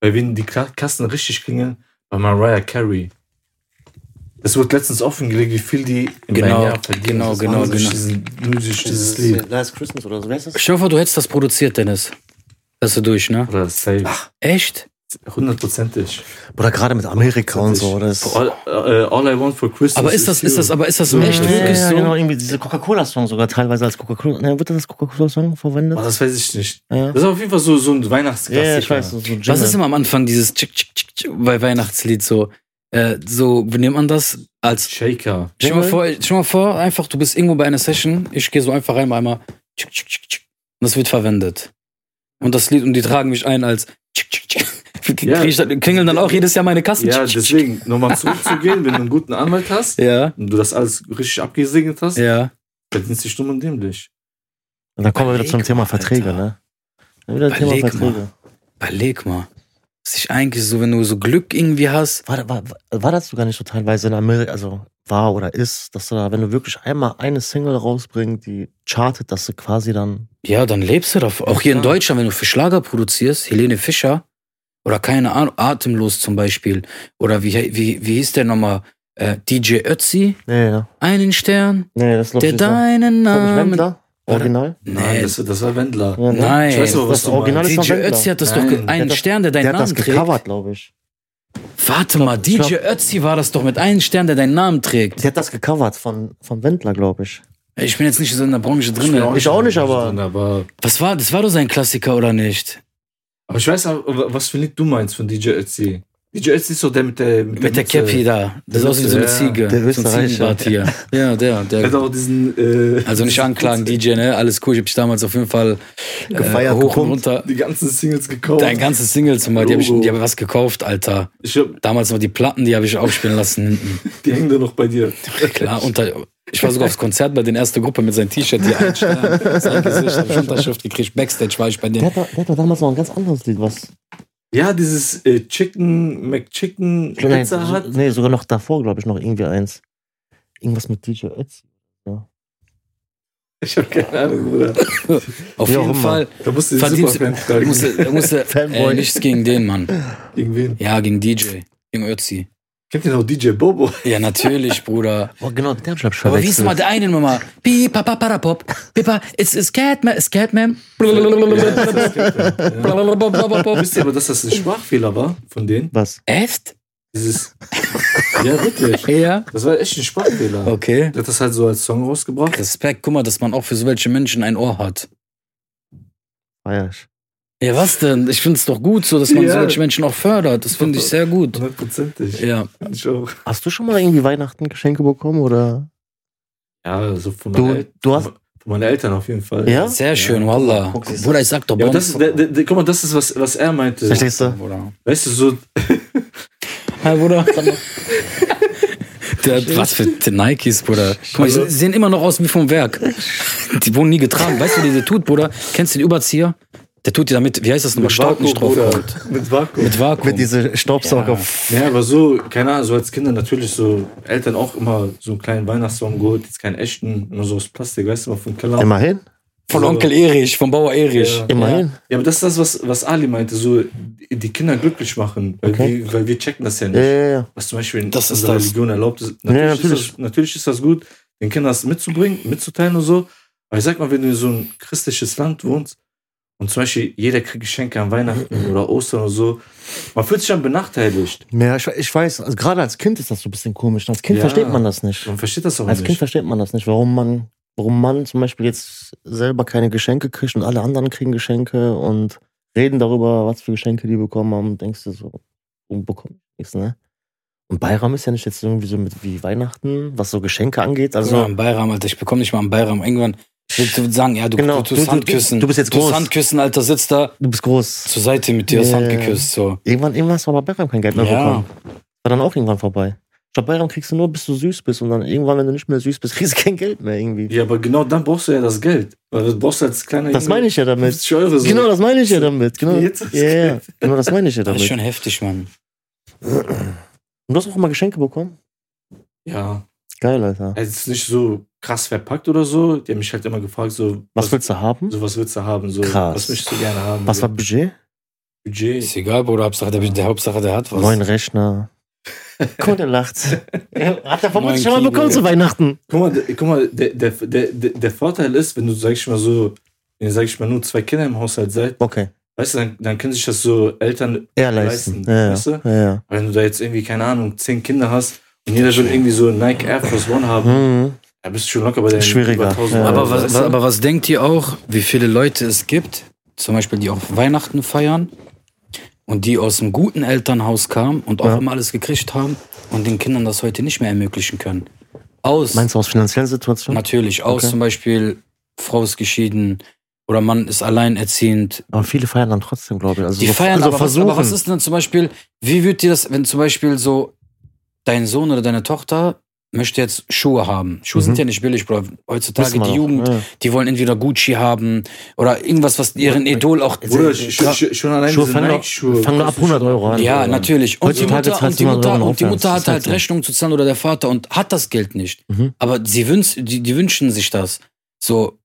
Bei wen die Kassen richtig klingeln? Bei Mariah Carey. Es wurde letztens offengelegt, wie viel die Genau, genau, Das genau, genau. Diesen, nur durch dieses Lied. Last Christmas oder so. Wer ist das? Dir vor, du hättest das produziert, Dennis. Das du durch, ne? Oder safe. Echt? Hundertprozentig. Oder gerade mit Amerika und so. Das All, äh, all I want for Christmas. Aber ist das, ist das, aber ist das So, echt ja, wirklich ja, so? genau, irgendwie diese Coca-Cola-Song sogar teilweise als Coca-Cola. Ne, wird das als Coca-Cola-Song verwendet? Oh, das weiß ich nicht. Ja. Das ist auf jeden Fall so, so ein Weihnachtsklassiker. ja, ich weiß. So, so Was ist immer am Anfang dieses Tschick, Tschick, Tschick bei Weihnachtslied so? Äh, so, wie nennt man das? Als Shaker. Stell dir mal vor, stell dir mal vor, einfach, du bist irgendwo bei einer Session, ich gehe so einfach rein, einmal tschick, tschick, tschick, tschick. und das wird verwendet. Und das Lied, und die tragen mich ein als tschick, tschick, tschick. Ja. Klingeln dann auch jedes Jahr meine Kassen. Ja, deswegen, nochmal *laughs* zurückzugehen, wenn du einen guten Anwalt hast. Ja, und du das alles richtig abgesegnet hast, ja. verdienst du stumm und dämlich. Und dann kommen wir wieder zum Thema Verträge, Alter. ne? Dann wieder Thema Überleg mal. Verträge. Überleg mal. Sich eigentlich so, wenn du so Glück irgendwie hast. War, war, war das sogar nicht so teilweise in Amerika, also war oder ist, dass du da, wenn du wirklich einmal eine Single rausbringst, die chartet, dass du quasi dann. Ja, dann lebst du davon. Auch hier in klar. Deutschland, wenn du für Schlager produzierst, Helene Fischer oder keine Ahnung, Atemlos zum Beispiel. Oder wie, wie, wie hieß der nochmal? Äh, DJ Ötzi, Nee, ja. einen Stern, Nee, das der ich deinen Namen. Original? Nein, das, das war Wendler. Ja, ne? Nein. Ich weiß aber, was das du Original meinst. ist DJ Wendler. Ötzi hat das Nein, doch, der einen das- Stern, der deinen Der hat das Namen trägt. gecovert, glaube ich. Warte mal, DJ glaub- Ötzi war das doch mit einem Stern, der deinen Namen trägt. Die hat das gecovert von, von Wendler, glaube ich. Ich bin jetzt nicht so in der Branche drin. Ich auch nicht, aber- Drin, aber, Was war, das war doch sein Klassiker, oder nicht? aber ich weiß aber, was für ein Lied du meinst von DJ Ötzi. DJ Ötzi ist so der mit der Mit der Mütze. Cappy da. Das ist aus wie so eine Ja. Ziege. Der so ein. Ziegenbart hier. *laughs* Ja, der. Der hat der auch diesen. Äh, also nicht anklagen, DJ, ne? Alles cool. Ich hab dich damals auf jeden Fall äh, Gefeiert, hoch und gepumpt. runter. Die ganzen Singles gekauft. Dein ganzes Singles mal, die habe ich, die hab was gekauft, Alter. ich hab, Damals noch die Platten, die habe ich aufspielen lassen hinten. *laughs* die hängen da noch bei dir. *laughs* Klar, unter, ich war sogar aufs Konzert bei den ersten Gruppe mit seinem T-Shirt hier ein Stern, sein Gesicht, hab ich Unterschrift gekriegt. Backstage war ich bei Der dem. hat, der hat doch damals noch ein ganz anderes Lied, was. Ja, dieses äh, Chicken, McChicken, Nein, Pizza so, hat. nee, sogar noch davor, glaube ich, noch irgendwie eins. Irgendwas mit DJ Ötzi. Ich hab keine Ahnung, Bruder. *laughs* Auf Wie jeden. Fall Da musst du verdienst musste, musste, Fanboy. äh, nichts gegen den, Mann. Irgendwen. Ja, gegen DJ, gegen Ötzi. Kennt ihr noch DJ Bobo? Ja, natürlich, Bruder. *laughs* Oh, genau, der hab ich, ich, Aber wie ist verwechselt. mal der eine Nummer? Piep, papa, parapop. Pipa, it's, it's Catman, it's Catman. Wisst ihr aber, dass das ein Sprachfehler war von denen? Was? Echt? Dieses. Ja, wirklich. *laughs* Ja. Das war echt ein Sprachfehler. Okay. Der hat das halt so als Song rausgebracht. Respekt, guck mal, dass man auch für solche Menschen ein Ohr hat. Feier ich. Ja, was denn? Ich finde es doch gut so, dass man Ja. solche Menschen auch fördert. Das finde ich sehr gut. Hundertprozentig. Ja. Ich auch. Hast du schon mal irgendwie Weihnachten Geschenke bekommen oder? Ja, so von, Du- El- du hast- von meinen Eltern auf jeden Fall. Ja? Sehr schön, Wallah. siehst du. Bruder, ich sag doch, Ja, bei aber das, der, der, der, guck mal, das ist, was, was er meinte. Verstehst du? Bruder. Weißt du, so, Hi, Bruder. *laughs* Der was für die Nikes, Bruder. Guck mal, die sehen immer noch aus wie vom Werk. Die wurden nie getragen. Weißt du, wie die tut, Bruder? Kennst du den Überzieher? Der tut dir damit, wie heißt das nochmal, Mit Staub nicht drauf. Mit Vakuum. Mit Vakuum. Mit diese Staubsauger. Ja. Ja, aber so, keine Ahnung, so als Kinder natürlich so Eltern auch immer so einen kleinen Weihnachtsbaum geholt, jetzt keinen echten, nur so aus Plastik, weißt du mal, vom Keller. Immerhin. Von So. Onkel Erich, vom Bauer Erich. Ja. Immerhin. Ja, aber das ist das, was, was Ali meinte, so die Kinder glücklich machen, weil, Okay. wir, weil wir checken das ja Ja, nicht. ja, ja. Was zum Beispiel in Das ist unserer das. Religion erlaubt ist. Ja, Natürlich, natürlich. Ist das, natürlich ist das gut, den Kindern das mitzubringen, mitzuteilen und so. Aber ich sag mal, wenn du in so ein christliches Land wohnst und zum Beispiel jeder kriegt Geschenke an Weihnachten oder Ostern oder so, man fühlt sich dann benachteiligt. Ja, ich, ich weiß, also gerade als Kind ist das so ein bisschen komisch. Als Kind Ja. versteht man das nicht. Man versteht das auch Als Kind nicht. versteht man das nicht, warum man, warum man zum Beispiel jetzt selber keine Geschenke kriegt und alle anderen kriegen Geschenke und reden darüber, was für Geschenke die bekommen haben. Und denkst du so, und bekommt nichts, ne? Und Bayram ist ja nicht jetzt irgendwie so mit wie Weihnachten, was so Geschenke angeht. Also Also, am Bayram, Alter, ich bekomme nicht mal am Bayram. Irgendwann willst du sagen, ja, du, Genau, du du- tust du- Handküssen. du bist jetzt Du groß. Handküssen, Alter, sitzt da du bist groß. zur Seite mit dir, hast Ja, Hand geküsst, so. Irgendwann, irgendwann hast du aber bei Bayram kein Geld mehr Ja. bekommen. War dann auch irgendwann vorbei. Ich glaube, Bayram kriegst du nur, bis du süß bist. Und dann irgendwann, wenn du nicht mehr süß bist, *laughs* kriegst du kein Geld mehr irgendwie. Ja, aber genau dann brauchst du ja das Geld. Weil das brauchst du als kleiner Das meine ich ja damit. 50 Euro so. Genau, das meine ich ja damit. Genau, *laughs* Jetzt ja, Geld. genau das meine ich ja Das ist damit. schon heftig, Mann. Und du hast auch immer Geschenke bekommen? Ja, Geil, Alter. es ist nicht so krass verpackt oder so. Die haben mich halt immer gefragt, so, Was willst du haben? so was willst du haben? So, Krass. Was möchtest du gerne haben? Was so, war Budget? Budget? Ist egal, Bruder, Hauptsache der, der Hauptsache der hat was. Neuen Rechner. *laughs* Der lacht. Hat er vermutlich schon mal bekommen zu Weihnachten. Guck mal, der, guck mal der, der, der, der Vorteil ist, wenn du, sag ich mal so, wenn ihr, sag ich mal, nur zwei Kinder im Haushalt seid, Okay. weißt du, dann, dann können sich das so Eltern Eher leisten. Leisten, Ja, weißt du? ja, ja. Wenn du da jetzt irgendwie, keine Ahnung, zehn Kinder hast und jeder will irgendwie so Nike Air Force One haben, Mhm. Da bist du schon locker bei den Schwieriger, über 1000 ja. Euro. Aber was, aber was denkt ihr auch, wie viele Leute es gibt, zum Beispiel, die auch Weihnachten feiern und die aus einem guten Elternhaus kamen und auch Ja. immer alles gekriegt haben und den Kindern das heute nicht mehr ermöglichen können? Aus, Meinst du aus finanziellen Situationen? natürlich, aus Okay. zum Beispiel, Frau ist geschieden oder Mann ist alleinerziehend. Aber viele feiern dann trotzdem, glaube ich. Also Die so, feiern also aber, was, versuchen. aber was ist denn zum Beispiel, wie wird dir das, wenn zum Beispiel so dein Sohn oder deine Tochter möchte jetzt Schuhe haben. Schuhe Mhm. sind ja nicht billig, Bro. Heutzutage die Jugend, ja. die wollen entweder Gucci haben oder irgendwas, was ihren Idol auch. Bruder, sch- sch- schon allein Schuhe fangen doch- Nike-Schuhe. fangen ab 100 Euro an. Ja, natürlich. Und die Mutter, und die Mutter, und die. Mutter hat halt halt so. Rechnung zu zahlen oder der Vater und hat das Geld nicht. Mhm. Aber sie wünsch, die, die wünschen sich das. So,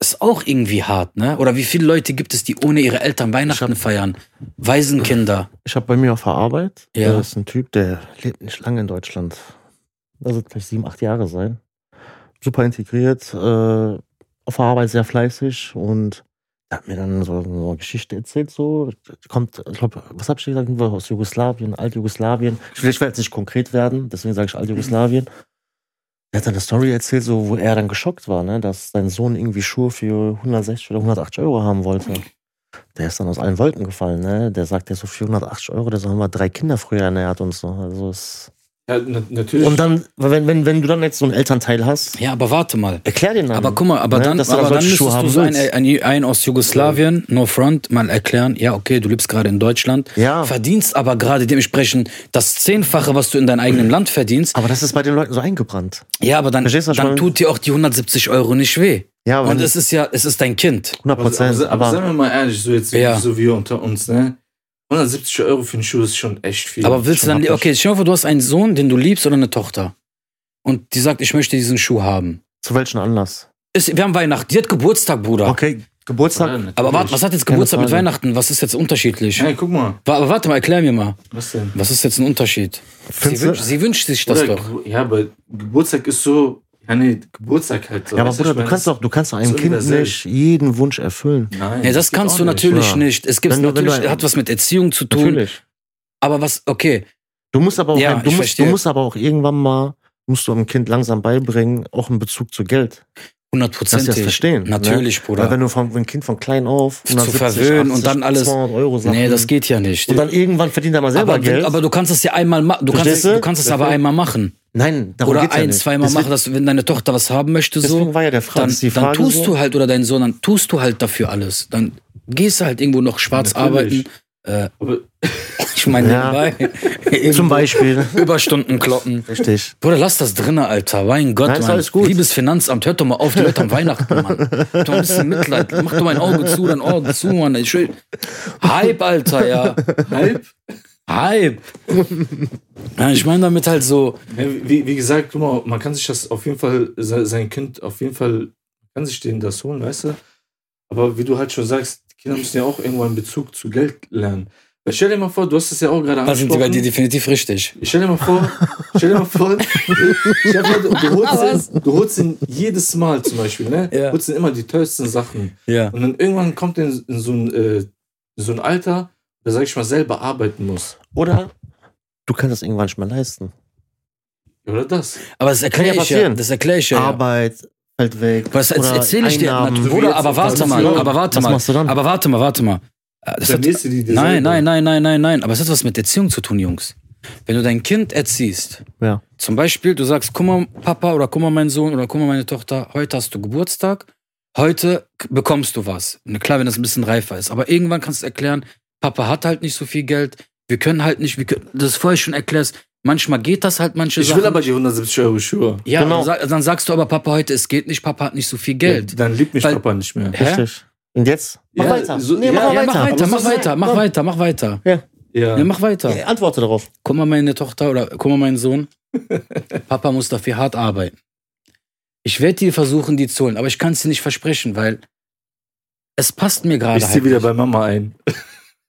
ist auch irgendwie hart, ne? Oder wie viele Leute gibt es, die ohne ihre Eltern Weihnachten feiern? Waisenkinder. Ich habe bei mir auf der Arbeit, Ja. da ist ein Typ, der lebt nicht lange in Deutschland. Also vielleicht sieben, acht Jahre sein. Super integriert, äh, auf der Arbeit sehr fleißig und er hat mir dann so, so eine Geschichte erzählt, so. Kommt, ich glaube, was hab ich gesagt? Aus Jugoslawien, Altjugoslawien. Ich will, jetzt nicht konkret werden, deswegen sage ich Altjugoslawien. Er hat dann eine Story erzählt, so, wo er dann geschockt war, ne, dass sein Sohn irgendwie Schuhe für 160 oder 180 Euro haben wollte. Der ist dann aus allen Wolken gefallen, ne? Der sagt ja so 480 Euro, das haben wir drei Kinder früher ernährt und so. Also es Ja, na, natürlich. und dann, wenn, wenn, wenn du dann jetzt so einen Elternteil hast, Ja, aber warte mal. erklär den dann. Aber guck mal, aber ne, dann, aber dann müsstest du so einen, einen, einen aus Jugoslawien, no front, mal erklären, ja, okay, du lebst gerade in Deutschland, Ja. verdienst aber gerade dementsprechend das Zehnfache, was du in deinem eigenen Land verdienst. Aber das ist bei den Leuten so eingebrannt. Ja, aber dann, Verstehst du, dann tut dir auch die 170 Euro nicht weh. Ja, aber Und es ist ja, es ist dein Kind. 100 aber, Prozent. aber, aber Aber, sagen wir mal ehrlich, so jetzt Ja. so wie unter uns, ne? 170 Euro für einen Schuh ist schon echt viel. Aber willst du dann, okay, stell dir vor, du hast einen Sohn, den du liebst oder eine Tochter. Und die sagt, ich möchte diesen Schuh haben. zu welchem Anlass? Ist, wir haben Weihnachten, die hat Geburtstag, Bruder. Okay, Geburtstag. Aber warte, was hat jetzt Geburtstag mit. Weihnachten? Was ist jetzt unterschiedlich? Hey, guck mal. Aber warte mal, erklär mir mal. Was denn? Was ist jetzt ein Unterschied? Sie, wünsch, sie wünscht sich das Bruder, doch. Ja, aber Geburtstag ist so. Ja, nee, Geburtstag halt so. Ja, aber Bruder, du kannst doch, du kannst doch einem Kind nicht jeden Wunsch erfüllen. Nein. Ja, das kannst du natürlich ja. nicht. Es gibt natürlich, du- hat was mit Erziehung zu tun. Natürlich. Aber was, okay, Du musst aber auch, Ja, ein, du, musst, du musst aber auch irgendwann mal, musst du einem Kind langsam beibringen, auch einen Bezug zu Geld. Dass sie das hundertprozentig. verstehen. Natürlich, ne? Bruder. Weil wenn du vom wenn ein Kind von klein auf Zu 170, verwöhnen und 80, dann alles- 200 Euro Sachen, nee, das geht ja nicht. Und dann irgendwann verdient er mal selber aber, Geld. aber du kannst es ja einmal machen. Du kannst, Verstehst es- du? kannst es aber einmal machen. Nein, darum Oder geht's ja ein, nicht. zweimal Deswegen- machen, dass wenn deine Tochter was haben möchte, Deswegen so, war ja der Frage, dann, dann tust so, du halt, oder dein Sohn, dann tust du halt dafür alles. Dann gehst du halt irgendwo noch schwarz Natürlich. arbeiten, Äh, *laughs* ich meine, Ja. *laughs* Zum Beispiel. *laughs* Überstunden kloppen. Richtig. Bruder, lass das drinnen, Alter. Mein Gott, Nein, ist Mann. alles gut. Liebes Finanzamt, hört doch mal auf, die Leute am Weihnachten, Mann. Hab doch ein bisschen Mitleid. Mach doch mein Auge zu, dein Auge zu, Mann. Ich will- Hype, Alter, ja. halb. Hype. *laughs* Ja, ich meine damit halt so, wie, wie gesagt, guck mal, man kann sich das auf jeden Fall, se- sein Kind auf jeden Fall, kann sich denen das holen, weißt du? Aber wie du halt schon sagst, die Kinder müssen ja auch irgendwann Bezug zu Geld lernen. Weil stell dir mal vor, du hast es ja auch gerade da sind die bei dir angesprochen. definitiv richtig. Ich stell dir mal vor, stell dir mal vor, *laughs* stell dir mal, du, holst ihn, du holst ihn jedes Mal zum Beispiel, ne? Ja. Du holst ihn immer die tollsten Sachen. Ja. Und dann irgendwann kommt er in, in so, ein, äh, so ein Alter, sag ich mal, selber arbeiten muss. Oder du kannst das irgendwann nicht mehr leisten. Oder das? Aber das Kann erkläre ja ich ja. passieren. Das erkläre ich ja. Arbeit fällt weg. Was erzähle ich dir? Einnahmen. Na, Bruder, aber warte mal, aber warte Was mal. machst du dann? Aber warte mal, warte mal. Äh, Das hat, dir nein, nein, nein, nein, nein, nein. Aber es hat was mit Erziehung zu tun, Jungs. Wenn du dein Kind erziehst, Ja. zum Beispiel, du sagst, guck mal, Papa oder guck mal, mein Sohn oder guck mal, meine Tochter, heute hast du Geburtstag, heute bekommst du was. Klar, wenn das ein bisschen reifer ist. Aber irgendwann kannst du erklären, Papa hat halt nicht so viel Geld, wir können halt nicht, wir können, das vorher schon erklärst, manchmal geht das halt, manche Ich Sachen. will aber die 170 Euro Schuhe. ja, Genau. dann, sag, dann sagst du aber, Papa, heute, es geht nicht, Papa hat nicht so viel Geld. Ja, dann liebt mich Weil- Papa nicht mehr. Hä? Richtig. Und jetzt? Mach Ja, weiter. so- nee, ja, mach ja, mal Ja, weiter. mach weiter, mach weiter, mach weiter, mach weiter. Ja. Ja, mach weiter. Ja, Antworte darauf. Guck mal, meine Tochter oder guck mal, mein Sohn. *laughs* Papa muss dafür hart arbeiten. Ich werde dir versuchen, die zu holen, aber ich kann es dir nicht versprechen, weil es passt mir gerade Ich halt zieh wieder nicht. bei Mama ein.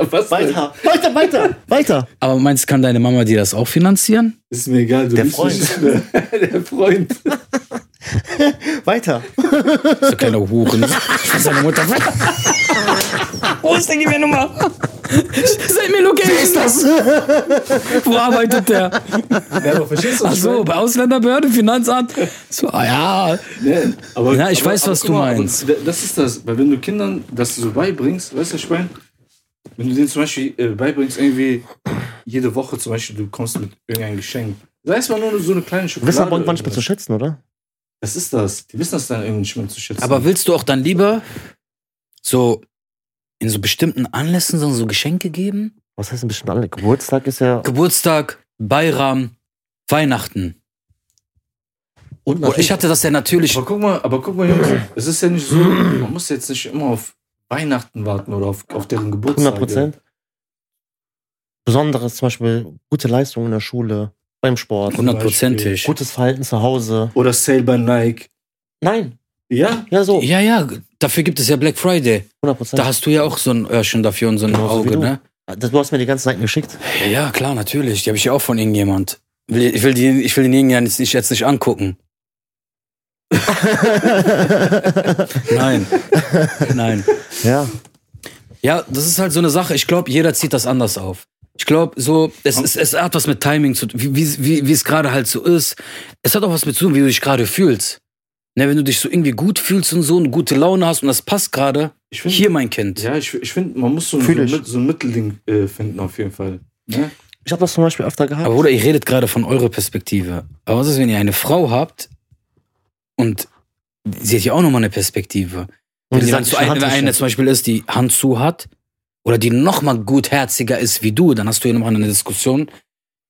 ja, was? denn? Weiter, weiter, weiter, weiter. Aber meinst du, kann deine Mama dir das auch finanzieren? Ist mir egal, du Der liebst Freund. *laughs* Der Freund. *laughs* Weiter. So kleine Huren. *laughs* Ich weiß seine Mutter. Wo ist denn die Nummer? Sag mir nur Geld. ist das? Wo arbeitet der? Ja, aber verstehst du, was Ach so, bei Ausländerbehörde, Finanzamt. So, ah ja. Nee, aber, Ja, ich weiß, was guck du mal, meinst. aber Das ist das, weil wenn du Kindern das so beibringst, weißt du, was ich meine? Wenn du denen zum Beispiel äh, beibringst, irgendwie jede Woche zum Beispiel, du kommst mit irgendeinem Geschenk. Sei es mal nur so eine kleine Schokolade. wirst aber irgendwann nicht mehr zu schätzen, oder? Das ist das. Die wissen das dann irgendwie nicht mehr zu schätzen. Aber willst du auch dann lieber so in so bestimmten Anlässen so, so Geschenke geben? Was heißt ein bisschen alle? Geburtstag ist ja. Geburtstag, Bayram, Weihnachten. Und ich hatte das ja natürlich. Aber guck mal, aber guck mal, Jungs, es ist ja nicht so, man muss jetzt nicht immer auf Weihnachten warten oder auf, auf deren Geburtstag. 100 Prozent. Besonderes, zum Beispiel gute Leistung in der Schule, beim Sport, Hundertprozentig. gutes Verhalten zu Hause. Oder Sale bei Nike. Nein, Ja? ja so, Ja, ja, dafür gibt es ja Black Friday. 100 Prozent. Da hast du ja auch so ein Öhrchen dafür und so ein Genauso Auge, du. ne? Du hast mir die ganzen Seiten geschickt. Ja, klar, natürlich. Die habe ich ja auch von irgendjemand. Ich will, die, ich will den irgendjemand jetzt nicht, jetzt nicht angucken. *laughs* Nein. Nein. ja, Ja, das ist halt so eine Sache. Ich glaube, jeder zieht das anders auf. Ich glaube, so, es, es, es hat was mit Timing zu tun, wie, wie, wie, es gerade halt so ist. Es hat auch was mit zu tun, wie du dich gerade fühlst. Ne, wenn du dich so irgendwie gut fühlst und so eine gute Laune hast und das passt gerade, hier mein Kind. Ja, ich, ich finde, man muss so, ein- so, ein so ein Mittelding äh, finden auf jeden Fall. Ne? ich habe das zum Beispiel öfter gehabt. Aber Bruder, ihr redet gerade von eurer Perspektive. Aber was ist, wenn ihr eine Frau habt und sie hat ja auch nochmal eine Perspektive. Wenn dann sagt, so ich eine, wenn eine zum Beispiel ist, die Hand zu hat oder die nochmal gutherziger ist wie du, dann hast du ja nochmal eine Diskussion,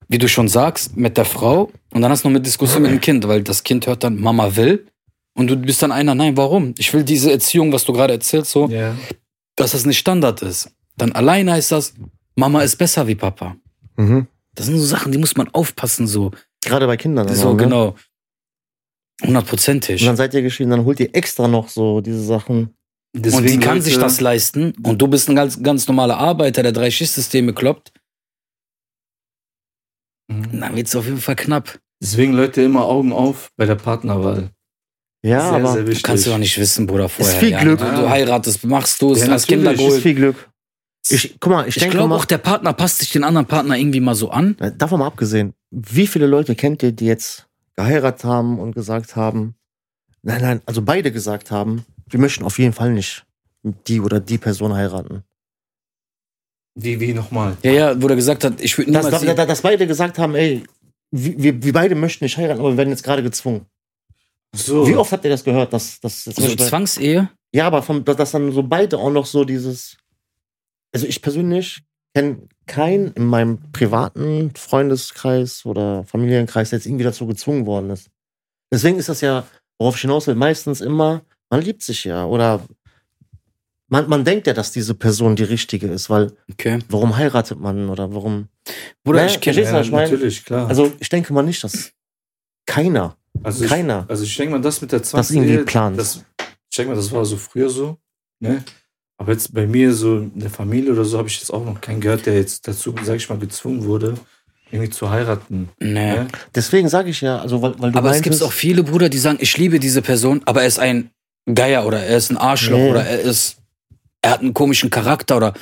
wie du schon sagst, mit der Frau und dann hast du noch eine Diskussion mit dem Kind, weil das Kind hört dann, Mama will und du bist dann einer, nein, warum? Ich will diese Erziehung, was du gerade erzählst, so, Ja. dass das nicht Standard ist. Dann alleine heißt das, Mama ist besser wie Papa. Mhm. Das sind so Sachen, die muss man aufpassen, so. Gerade bei Kindern. So, auch, ne? genau. Hundertprozentig. Und dann seid ihr geschieden, dann holt ihr extra noch so diese Sachen. Und die Deswegen, kann Leute, sich das leisten. Und du bist ein ganz, ganz normaler Arbeiter, der drei Schichtsysteme kloppt. Mhm. Dann wird's auf jeden Fall knapp. Deswegen, Leute, immer Augen auf bei der Partnerwahl. Ja, sehr, aber sehr Du wichtig. kannst du auch nicht wissen, Bruder, vorher. viel ja. Glück. Du, du heiratest, machst du es, Ja, hast Kinder natürlich. ist geholt. viel Glück. Ich, guck mal, ich, Ich glaube auch, der Partner passt sich den anderen Partner irgendwie mal so an. Äh, Davon mal abgesehen, wie viele Leute kennt ihr, die jetzt geheiratet haben und gesagt haben, nein, nein, also beide gesagt haben, wir möchten auf jeden Fall nicht die oder die Person heiraten. Wie, wie nochmal? Ja, ja, wo er gesagt hat, ich würde Dass, niemals. dass, dass beide gesagt haben, ey, wir, wir- beide möchten nicht heiraten, aber wir werden jetzt gerade gezwungen. So. Wie oft habt ihr das gehört? Dass, dass, so Beispiel- Zwangsehe? ja, aber vom, dass dann so beide auch noch so dieses, also ich persönlich kenne keinen in meinem privaten Freundeskreis oder Familienkreis, der jetzt irgendwie dazu gezwungen worden ist. Deswegen ist das ja, worauf ich hinaus will, meistens immer, man liebt sich ja oder man, man denkt ja, dass diese Person die richtige ist, weil Okay. warum heiratet man oder warum? Bruder, Ne, ich kenne was ich meine? natürlich, klar. Also ich denke mal nicht, dass keiner, also ich, keiner. Also ich denke mal, das mit der Das 20 irgendwie plant. Das, ich denke mal, das war so früher so. Ne? Aber jetzt bei mir so in der Familie oder so habe ich jetzt auch noch keinen gehört, der jetzt dazu, sag ich mal, gezwungen wurde, irgendwie zu heiraten. Nee. Ne? Deswegen sage ich ja, also weil, weil du Aber es gibt auch viele Brüder, die sagen, ich liebe diese Person, aber er ist ein Geier oder er ist ein Arschloch Nee. oder er ist, er hat einen komischen Charakter oder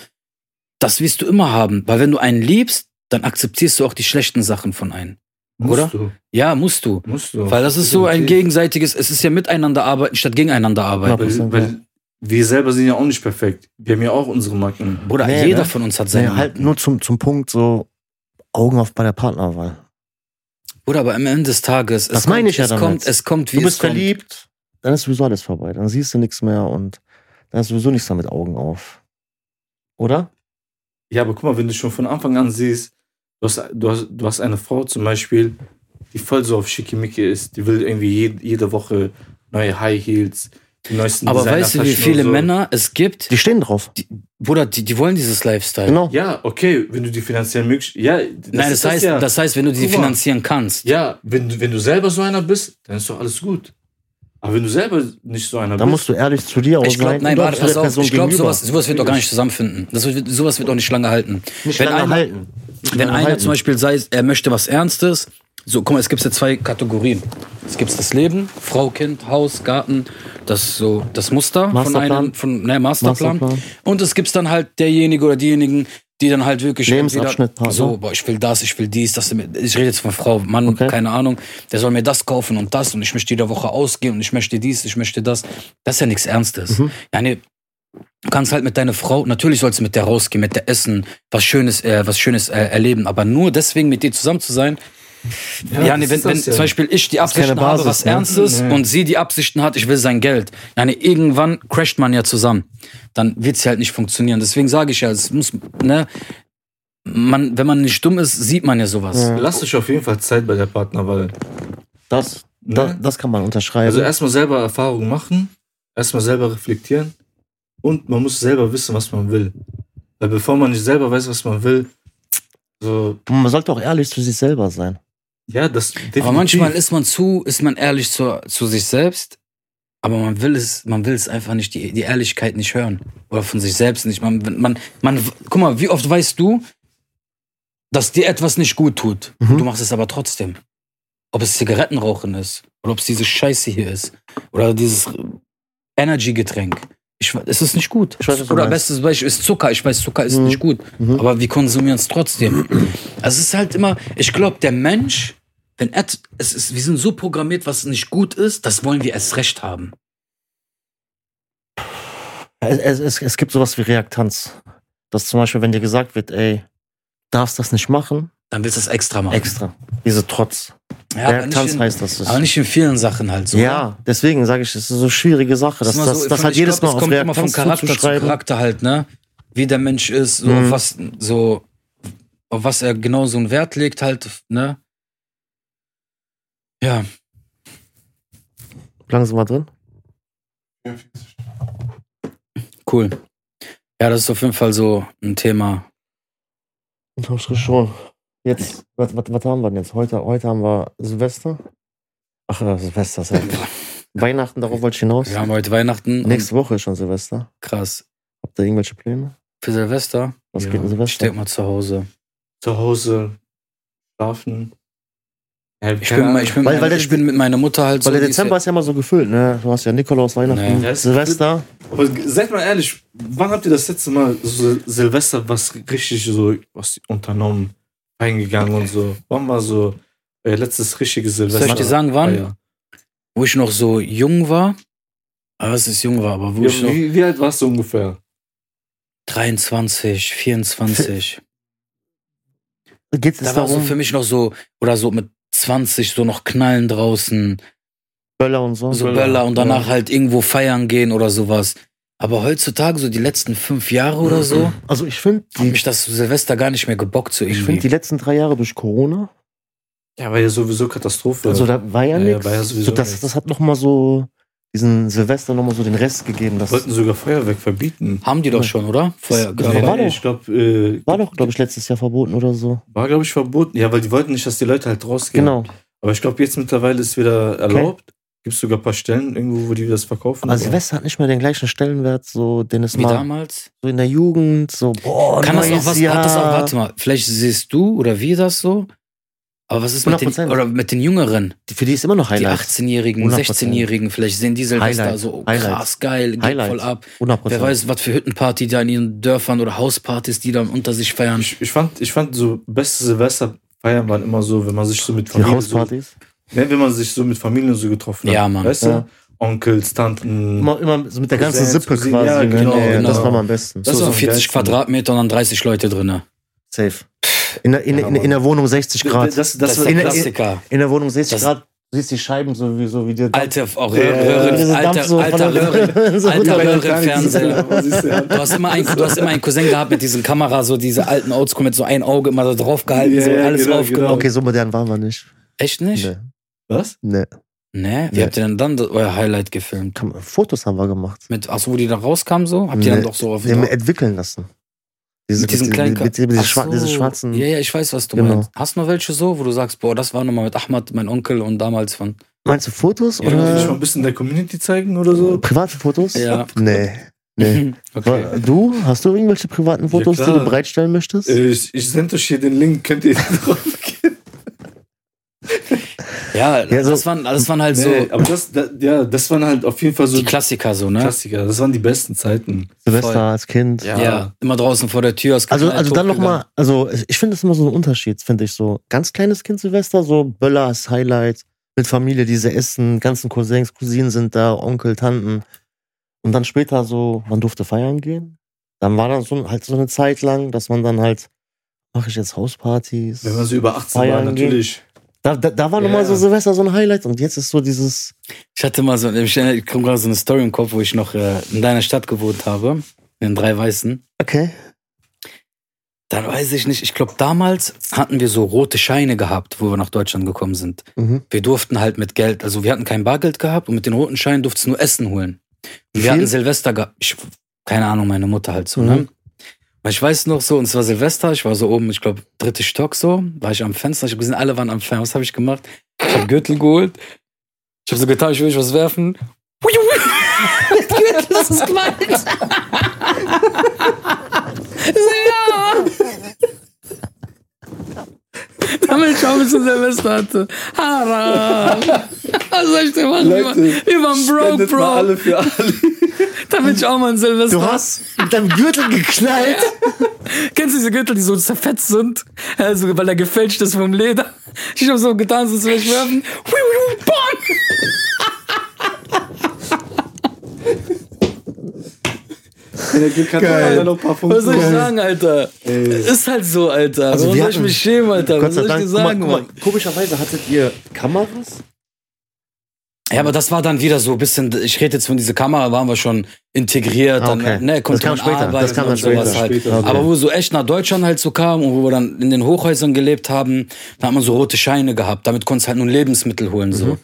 das wirst du immer haben. Weil wenn du einen liebst, dann akzeptierst du auch die schlechten Sachen von einem. Musst Oder? du. Ja, musst du. Musst du. Weil das ist so ein gegenseitiges, es ist ja miteinander arbeiten statt gegeneinander arbeiten. Ja. Weil, weil wir selber sind ja auch nicht perfekt. Wir haben ja auch unsere Macken. Bruder, Nee, jeder ne? von uns hat seine nee, halt nur zum, zum Punkt so Augen auf bei der Partnerwahl. Bruder, aber am Ende des Tages, Das es, meine kommt, ich ja es, damit. kommt, es kommt, wie Du bist es kommt. verliebt, dann ist sowieso alles vorbei. Dann siehst du nichts mehr und dann ist sowieso nichts mehr mit Augen auf. Oder? Ja, aber guck mal, wenn du schon von Anfang an siehst, du hast, du hast, du hast eine Frau zum Beispiel, die voll so auf Schickimicki ist, die will irgendwie jede, jede Woche neue High Heels, die neuesten Aber weißt du, wie viele so. Männer es gibt? Die stehen drauf. Bruder, die, die wollen dieses Lifestyle. Genau. Ja, okay, wenn du die finanziellen Möglichkeiten. Ja, das Nein, ist das heißt, ja. das heißt, wenn du die Guck mal. finanzieren kannst. ja, wenn, du- wenn du selber so einer bist, dann ist doch alles gut. Aber wenn du selber nicht so einer Da bist. musst du ehrlich zu dir auch Ich glaube, sein. nein, warte, pass auf. Person Ich glaube, sowas, sowas wird doch gar nicht zusammenfinden. Das wird, sowas wird auch nicht lange halten. nicht wenn lange einer- halten. Wenn einer halten. zum Beispiel sei, er möchte was Ernstes, so, guck mal, es gibt ja zwei Kategorien. Es gibt das Leben, Frau, Kind, Haus, Garten, das so das Muster von Masterplan. einem, von ne, Masterplan. Masterplan. Und es gibt dann halt derjenige oder diejenigen, die dann halt wirklich Lebensabschnitt, Partner. so, boah, ich will das, ich will dies, das. Ich rede jetzt von Frau, Mann, Okay. keine Ahnung. Der soll mir das kaufen und das und ich möchte jede Woche ausgehen und ich möchte dies, ich möchte das. Das ist ja nichts Ernstes. Mhm. Ja, nee, du kannst halt mit deiner Frau, natürlich sollst du mit der rausgehen, mit der essen, was Schönes, äh, was Schönes äh, erleben, aber nur deswegen mit dir zusammen zu sein. Ja, nee, das wenn, wenn das ja. zum Beispiel ich die Absichten habe, Basis, was ne? Ernstes Nee. und sie die Absichten hat, ich will sein Geld. Ja, nee, irgendwann crasht man ja zusammen. Dann wird's ja halt nicht funktionieren. Deswegen sage ich ja, es muss, ne, man, wenn man nicht dumm ist, sieht man ja sowas. Ja. Lass dich auf jeden Fall Zeit bei der Partnerwahl. Das, Ne? da, das kann man unterschreiben. Also erstmal selber Erfahrungen machen, erstmal selber reflektieren und man muss selber wissen, was man will. Weil bevor man nicht selber weiß, was man will, so, man sollte auch ehrlich zu sich selber sein. ja, das definitiv. Aber manchmal ist man zu, ist man ehrlich zu, zu sich selbst, aber man will es, man will es einfach nicht, die, die Ehrlichkeit nicht hören. Oder von sich selbst nicht. Man, man, man, guck mal, wie oft weißt du, dass dir etwas nicht gut tut. Mhm. Du machst es aber trotzdem. Ob es Zigarettenrauchen ist, oder ob es diese Scheiße hier ist, oder dieses Energy-Getränk. Ich, es ist nicht gut. Ich weiß, was oder bestes Beispiel ist Zucker. Ich weiß, Zucker ist Mhm. nicht gut. Mhm. Aber wir konsumieren es trotzdem. *clears throat* Also es ist halt immer, ich glaube, der Mensch, wenn er, es ist, wir sind so programmiert, was nicht gut ist, das wollen wir erst recht haben. Es, es, es, es gibt sowas wie Reaktanz. Dass zum Beispiel, wenn dir gesagt wird, ey, darfst das nicht machen, Dann willst du es extra machen. extra. Diese Trotz. Ja, Reaktanz in, heißt das. aber nicht in vielen Sachen halt so. ja, deswegen sage ich, es ist so eine schwierige Sache. Das, Das, das, so, das hat ich jedes glaub, Mal auf kommt immer von Reaktanz Charakter zu. Charakter halt, ne? Wie der Mensch ist, so Mhm. auf was, so, auf was er genau so einen Wert legt halt, ne? Ja, Langsam mal drin. cool. Ja, das ist auf jeden Fall so ein Thema. Ich hab's schon. Jetzt, was, was, was haben wir denn jetzt? Heute, heute haben wir Silvester. Ach, äh, Silvester, ist ja. *laughs* Weihnachten, darauf wollte ich hinaus. Wir haben heute Weihnachten. Nächste Woche ist schon Silvester. Krass. Habt ihr irgendwelche Pläne? Für Silvester? Was Ja, geht Ich Silvester? denke mal zu Hause. zu Hause schlafen. Ja, Ich bin, ich, bin, Weil- weil ich bin mit meiner Mutter halt so. Weil der Dezember ist ja immer so gefüllt, ne? Du hast ja Nikolaus, Weihnachten, Nee. Silvester. Aber seid mal ehrlich, wann habt ihr das letzte Mal so Silvester was richtig so was unternommen, eingegangen und so? Wann war so euer letztes richtiges Silvester? Soll ich dir sagen, wann? Ah, ja. wo ich noch so jung war. Aber es ist jung war, aber wo Ja, ich noch wie, wie alt warst du ungefähr? 23, 24. Geht es Da war so darum, für mich noch so, oder so mit 20 so noch knallen draußen, Böller und so? so Böller, Böller und danach ja. halt irgendwo feiern gehen oder sowas. Aber heutzutage, so die letzten fünf Jahre oder so, Also ich finde, hat mich das Silvester gar nicht mehr gebockt, so ich irgendwie. finde die letzten drei Jahre durch Corona, Ja, war ja sowieso Katastrophe. also da war ja Ja, ja, nichts. war ja sowieso so, das, nix. das hat noch mal so diesen Silvester noch mal so den Rest gegeben. Das wollten sogar Feuerwerk verbieten. Haben die doch schon, oder? Vorher. Das war doch- ich glaube, äh, war doch, glaube ich, letztes Jahr verboten oder so. war, glaube ich, verboten. Ja, weil die wollten nicht, dass die Leute halt rausgehen. Genau. Aber ich glaube, jetzt mittlerweile ist wieder erlaubt. Gibt es sogar ein paar Stellen irgendwo, wo die das verkaufen. Aber Silvester hat nicht mehr den gleichen Stellenwert, so den es Wie mal damals? so in der Jugend, so boah, Kann das auch was, Jahr. hat das auch, warte mal, vielleicht siehst du oder wir das so, aber was ist mit den, 100%. oder mit den Jüngeren, Für die ist immer noch die Highlight. 18-Jährigen, 100%. 16-Jährigen, vielleicht sehen die Silvester so oh, Highlight. krass geil, geht Highlight. voll ab. 100%. Wer weiß, was für Hüttenparty da in ihren Dörfern oder Hauspartys, die dann unter sich feiern. Ich, ich, fand, ich fand so beste Silvesterfeiern waren immer so, wenn man sich so mit Die Familie. Hauspartys. So, ne, wenn man sich so mit Familien so getroffen hat. Ja, Mann. Weißt Ja. du? Onkels, Tanten. Immer, immer so mit der ganzen Sippe quasi. ja, ne? genau, Ja, Das genau. war mal am besten. Das so, so am 40 geilsten. Quadratmeter und dann 30 Leute drinne. Safe. In der, in, Ja, in, in der Wohnung 60 Grad. Das, das, Das, das, ist der in- Klassiker. in der Wohnung 60 das- Grad. Du siehst die Scheiben so wie, so wie die Alte auch Ja, Röhren, alter, so alter der- Röhren, *laughs* so alter der- Röhrenfernseher. Fernseher. Du hast, immer einen, du hast immer einen Cousin gehabt mit diesen Kamera, so diese alten Oldschool mit so ein Auge immer da drauf gehalten, Ja, so alles genau, aufgenommen. Okay, so modern waren wir nicht. Echt nicht? Nee. Was? nee. Nee, wie Nee. habt ihr denn dann euer Highlight gefilmt? Fotos haben wir gemacht. Mit, achso, wo die da rauskamen so? Habt ihr dann Nee. doch so auf Wir haben entwickeln lassen. Diese, mit diesen kleinen mit, mit, mit, schwa so. diese schwarzen. Ja, ja, ich weiß, was du Genau. meinst. Hast du noch welche so, wo du sagst, boah, das war nochmal mit Ahmad, mein Onkel und damals von. Meinst du Fotos Ja, Will ich mal oder ein bisschen der Community zeigen oder so? private Fotos? Ja. Nee. nee. *laughs* Okay. Du, hast du irgendwelche privaten Fotos, die klar. du bereitstellen möchtest? Äh, Ich, ich sende euch hier den Link, könnt ihr *laughs* drauf gehen? Ja, Ja, so- das, waren, das waren halt Nee, so aber das, da, ja, das waren halt auf jeden Fall so die Klassiker, so, ne? Klassiker. Das waren die besten Zeiten. Silvester voll. als Kind. Ja. Ja. immer draußen vor der Tür. es Also, also dann nochmal, also ich- finde das immer so ein Unterschied, finde ich so. Ganz kleines Kind Silvester, so Böller als Highlight, mit Familie, diese essen, ganzen Cousins, Cousinen sind da, Onkel, Tanten. Und dann später so, man durfte feiern gehen. Dann war dann so halt so eine Zeit lang, dass man dann halt, mache ich jetzt Hauspartys. Wenn man so über 18 war, Feiern gehen. Da, da, da war Ja. nochmal so Silvester so ein Highlight und jetzt ist so dieses, Ich hatte mal so, ich, ich komme gerade so eine Story im Kopf, wo ich noch äh, in deiner Stadt gewohnt habe, in den drei Weißen. okay, Dann weiß ich nicht, ich glaube damals hatten wir so rote Scheine gehabt, wo wir nach Deutschland gekommen sind. mhm. Wir durften halt mit Geld, also wir hatten kein Bargeld gehabt und mit den roten Scheinen durftest du nur Essen holen. Und wir hatten? Silvester gehabt, keine Ahnung, meine Mutter halt so, Mhm. ne? Aber ich weiß noch so, und es war Silvester, ich war so oben, ich glaube, dritte Stock so, war ich am Fenster, ich habe gesehen, alle waren am Fenster. Was habe ich gemacht? Ich habe Gürtel geholt. Ich habe so getan, ich will nicht was werfen. Mit Gürtel, das ist Gewalt. so, ja. Damit ich auch ein bisschen Silvester hatte. Haram. Was soll ich denn machen? Leute, wir waren broke, bro. alle für alle. Damit ich auch mal ein Silvester Du hast mit deinem Gürtel geknallt. *laughs* Kennst du diese Gürtel, die so zerfetzt sind? Also, weil er gefälscht ist vom Leder. Ich habe so getan, so zu ich werfen. Wenn der Glück hat, hat noch ein paar Punkte. Was soll ich sagen, Alter? Ist halt so, Alter. Also Warum soll ich mich schämen, Alter? Gott Was soll ich dir guck mal, sagen, guck mal, Mann? komischerweise hattet ihr Kameras? Ja, aber das war dann wieder so ein bisschen, ich rede jetzt von dieser Kamera, waren wir schon integriert, Ah, dann, okay. ne, konnte Das kam man später, arbeiten das kam dann und sowas später. halt. Später. Okay. Aber wo so echt nach Deutschland halt so kam und wo wir dann in den Hochhäusern gelebt haben, da hat man so rote Scheine gehabt. Damit konntest du halt nur Lebensmittel holen, so. Mhm.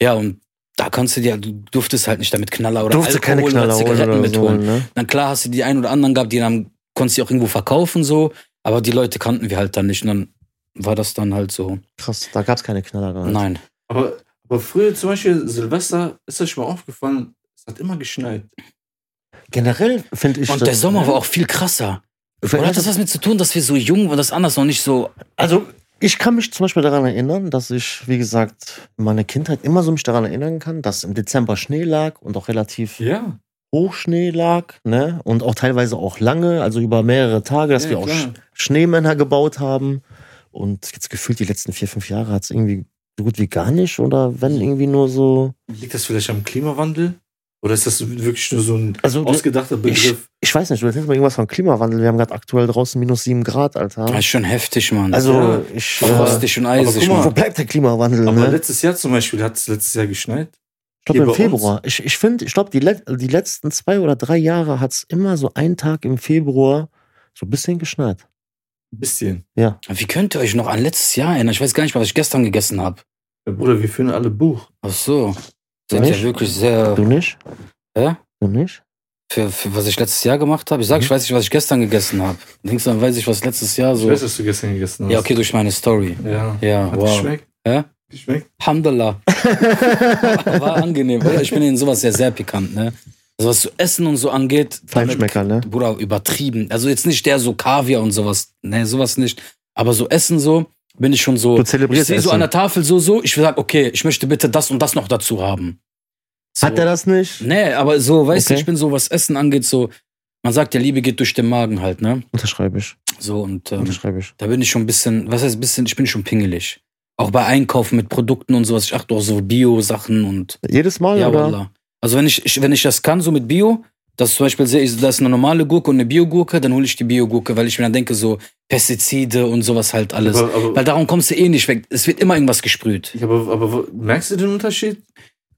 Ja, und da kannst du dir, du durftest halt nicht damit Knaller oder Durfte keine Alkohol Knaller oder holen Zigaretten oder so, mitholen. ne? Dann klar hast du die ein oder anderen gehabt, die dann konntest du auch irgendwo verkaufen, so. Aber die Leute kannten wir halt dann nicht. Und dann war das dann halt so. Krass, da gab's keine Knaller. gar nicht. Nein. Aber, aber früher zum Beispiel Silvester, ist euch mal aufgefallen, es hat immer geschneit. Generell finde ich Und das- der Sommer war auch viel krasser. Oder hat das was mit zu tun, dass wir so jung waren, das anders noch nicht so. Also, ich kann mich zum Beispiel daran erinnern, dass ich, wie gesagt, in meiner Kindheit immer so mich daran erinnern kann, dass im Dezember Schnee lag und auch relativ Ja. hoch Schnee lag, ne? Und auch teilweise auch lange, also über mehrere Tage, dass Ja, wir auch klar. Sch Schneemänner gebaut haben. Und jetzt gefühlt die letzten vier, fünf Jahre hat es irgendwie so gut wie gar nicht oder wenn irgendwie nur so. Liegt das vielleicht am Klimawandel? Oder ist das wirklich nur so ein Also, ausgedachter ich, Begriff? ich weiß nicht, du erzählst mal irgendwas von Klimawandel. Wir haben gerade aktuell draußen minus sieben Grad, Alter. Das ist schon heftig, Mann. Also, Ja. ich. Äh, frostig und eisig, mal, wo bleibt der Klimawandel, Aber ne? letztes Jahr zum Beispiel hat es letztes Jahr geschneit. Ich glaube im bei uns? Februar. Ich, ich finde, ich glaube, die, let die letzten zwei oder drei Jahre hat es immer so einen Tag im Februar so ein bisschen geschneit. Ein bisschen. Wie könnt ihr euch noch an letztes Jahr erinnern? Ich weiß gar nicht, was ich gestern gegessen habe. Ja, Bruder, wir führen alle Buch. Ach so. Sind ja wirklich sehr. Du nicht? Hä? Du nicht? Für, für was ich letztes Jahr gemacht habe? Ich sag, ich weiß nicht, was ich gestern gegessen habe. Denkst du, dann weiß ich, was letztes Jahr Ich so. weiß, was du gestern gegessen hast. Ja, okay, durch meine Story. Ja. Ja, Hat wow. geschmeckt? Hä? Geschmeckt? Alhamdulillah. *laughs* War angenehm, oder? Ich bin in sowas sehr, sehr pikant, ne? Also was zu essen und so angeht. Feinschmecker, ne? Bruder, übertrieben. Also jetzt nicht der so Kaviar und sowas. Ne, sowas nicht. Aber so Essen so, bin ich schon so. Du Ich sehe so an der Tafel so, so. Ich sag, okay, ich möchte bitte das und das noch dazu haben. So. Hat er das nicht? Nee, aber so, weißt du, Okay. ich bin so, was Essen angeht, so. Man sagt, der Liebe geht durch den Magen halt, ne? Unterschreibe ich. So, und ähm, Unterschreibe ich. da bin ich schon ein bisschen, was heißt ein bisschen, ich bin schon pingelig. Auch bei Einkaufen mit Produkten und sowas. Ich achte auch so Bio-Sachen und Jedes Mal, ja, oder? Wallah. Also wenn ich, ich, wenn ich das kann, so mit Bio, dass zum Beispiel sehe ich, da ist eine normale Gurke und eine Biogurke, dann hole ich die Biogurke, weil ich mir dann denke, so Pestizide und sowas halt alles. Aber, aber, weil darum kommst du eh nicht weg. Es wird immer irgendwas gesprüht. Aber, aber merkst du den Unterschied?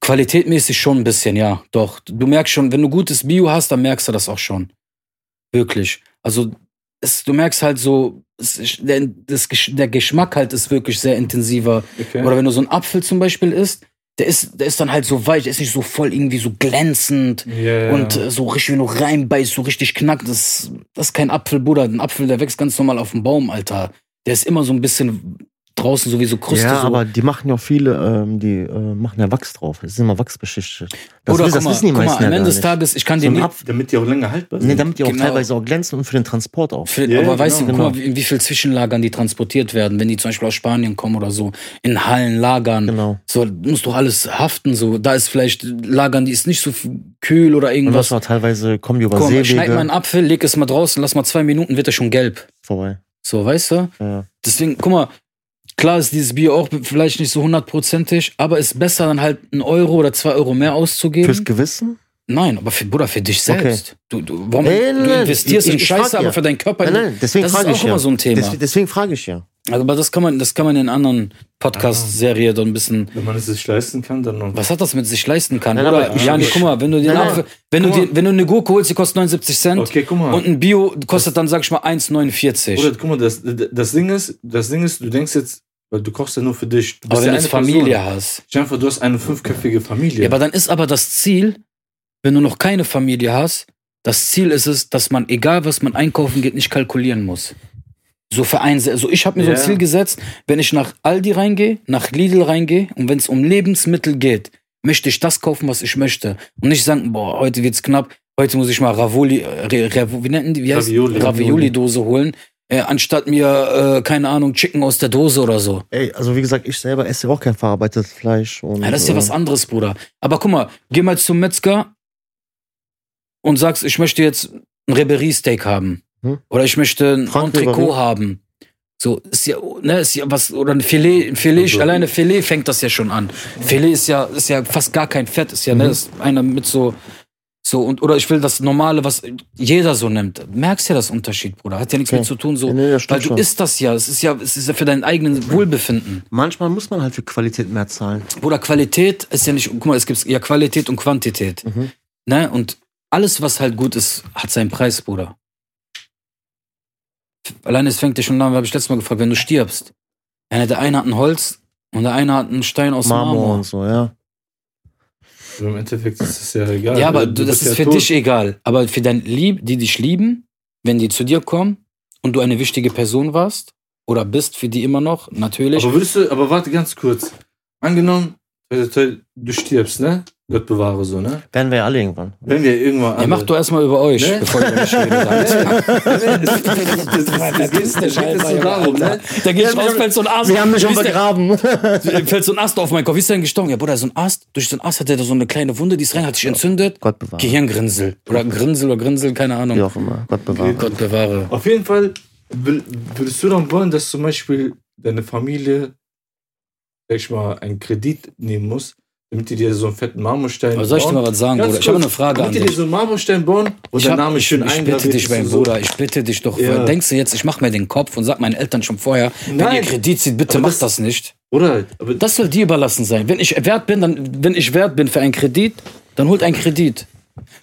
Qualitätmäßig schon ein bisschen, ja. Doch. Du merkst schon, wenn du gutes Bio hast, dann merkst du das auch schon. Wirklich. Also, es, du merkst halt so, es, der, das, der Geschmack halt ist wirklich sehr intensiver. Okay. Oder wenn du so einen Apfel zum Beispiel isst, der ist, der ist dann halt so weich, der ist nicht so voll irgendwie so glänzend ja. und äh, so richtig, wenn du reinbeißt, so richtig knackt. Das, das ist kein Apfel, Bruder. Ein Apfel, der wächst ganz normal auf dem Baum, Alter. Der ist immer so ein bisschen draußen, so wie so Kruste. ja, so. aber die machen ja auch viele, ähm, die äh, machen ja Wachs drauf. Das ist immer Wachsbeschichtet. Das, Oder wissen- das mal, wissen die guck mal, meisten am ja Ende des. Tages, ich kann So nicht. Apfel- Damit die auch länger haltbar sind. Nee, damit die auch Genau. teilweise auch glänzen und für den Transport auch. Für, Ja, aber ja, weißt genau. du, guck mal, in wie viel Zwischenlagern die transportiert werden, wenn die zum Beispiel aus Spanien kommen oder so, in Hallen lagern. Genau. So, muss doch alles haften, so. Da ist vielleicht Lagern, die ist nicht so kühl oder Und irgendwas. das war teilweise, kommen die über Guck mal, schneid mal Seewege einen Apfel, leg es mal draußen, lass mal zwei Minuten, wird er schon gelb. vorbei. So, weißt du? Ja. Deswegen, guck mal, klar ist dieses Bier auch vielleicht nicht so hundertprozentig, aber ist besser dann halt einen Euro oder zwei Euro mehr auszugeben. Fürs Gewissen? Nein, aber für, Bruder, für dich selbst. Du, du, warum, Ey, du nein, investierst ich- in ich Scheiße, aber ja. für deinen Körper. Nein, nein, deswegen das ist auch ich ja. immer so ein Thema. Deswegen, deswegen frage ich ja. Also, aber das kann man, das kann man in anderen Podcast-Serien so ein bisschen. Wenn man es sich leisten kann, dann noch. Was hat das mit sich leisten kann? Nein, Oder, aber- Jani, guck mal, wenn du den Nein, Apfel, wenn du dir, wenn du eine Gurke holst, die kostet 79 Cent Okay, guck mal. und ein Bio kostet dann, sag ich mal, 1,49. Bruder, guck mal, das, das Ding ist, das Ding ist, du denkst jetzt, weil du kochst ja nur für dich. Du Aber wenn ja du eine Familie Person. hast. Dir vor, du hast eine fünfköpfige Familie. Ja, aber dann ist aber das Ziel, wenn du noch keine Familie hast, das Ziel ist es, dass man, egal was man einkaufen geht, nicht kalkulieren muss. So für ein, also ich habe mir so Ja. ein Ziel gesetzt, wenn ich nach Aldi reingehe, nach Lidl reingehe und wenn es um Lebensmittel geht, möchte ich das kaufen, was ich möchte. Und nicht sagen, boah, heute wird's knapp, heute muss ich mal Ravoli, äh, wie nennen die, wie heißt Ravioli. Ravioli-Dose holen, äh, anstatt mir, äh, keine Ahnung, Chicken aus der Dose oder so. Ey, also wie gesagt, ich selber esse auch kein verarbeitetes Fleisch. Und, Ja, das ist ja äh, was anderes, Bruder. Aber guck mal, geh mal zum Metzger und sagst, ich möchte jetzt ein Reberie-Steak haben. Hm? Oder ich möchte ein Reberie. haben. So, ist ja, ne, ist ja was, oder ein Filet, ein Filet, Also- alleine Filet fängt das ja schon an. Filet ist ja, ist ja fast gar kein Fett, ist ja, ne, Mhm. ist einer mit so, so, und, oder ich will das normale, was jeder so nimmt. Merkst ja das Unterschied, Bruder. Hat ja nichts Okay. mit zu tun, so. Nee, stimmt weil du isst das ja, es ist ja, es ist ja für dein eigenes Wohlbefinden. Manchmal muss man halt für Qualität mehr zahlen. Bruder, Qualität ist ja nicht, guck mal, es gibt ja Qualität und Quantität. Mhm. Ne? Und alles, was halt gut ist, hat seinen Preis, Bruder. Alleine es fängt ja schon an, habe ich letztes Mal gefragt, wenn du stirbst. Einer, der eine hat ein Holz und der eine hat einen Stein aus Marmor, Marmor. und so, ja. Im Endeffekt ist es ja egal. Ja, aber Du das ist ja für tot. dich egal. Aber für dein Lieb, die dich lieben, wenn die zu dir kommen und du eine wichtige Person warst oder bist für die immer noch, natürlich. Aber würdest du, aber warte ganz kurz. Angenommen, du stirbst, ne? Gott bewahre so, ne? Werden wir ja alle irgendwann. Wenn wir irgendwann. ja, mach doch erstmal über euch, Ne? bevor ihr über mich redet. *laughs* Das geht jetzt so darum, ne? Da geht raus, fällt so ein Ast. Wir haben mich schon ist der- begraben. *laughs* fällt so ein Ast auf meinen Kopf. Wie ist der denn gestorben? Ja, Bruder, so ein Ast. Durch so ein Ast hat er da so eine kleine Wunde, die ist rein, hat sich entzündet. Gott bewahre. Gehirngrinsel. Oder Grinsel oder Grinsel, keine Ahnung. Wie auch immer. Gott bewahre. Gott bewahre. Auf jeden Fall würdest du dann wollen, dass zum Beispiel deine Familie, sag ich mal, einen Kredit nehmen muss, damit die dir so einen fetten Marmorstein Aber soll ich dir mal was sagen, Ganz Bruder? Ich habe eine Frage an Damit die dir dich. so einen Marmorstein bauen, Ich, dein hab, Name schön ich bitte dich, mein und so. Bruder, ich bitte dich doch. Ja. Denkst du jetzt, ich mache mir den Kopf und sag meinen Eltern schon vorher, wenn Nein. ihr Kredit zieht, bitte Aber macht das- das nicht. Oder? Das soll dir überlassen sein. Wenn ich wert bin, dann, wenn ich wert bin für einen Kredit, dann holt einen Kredit.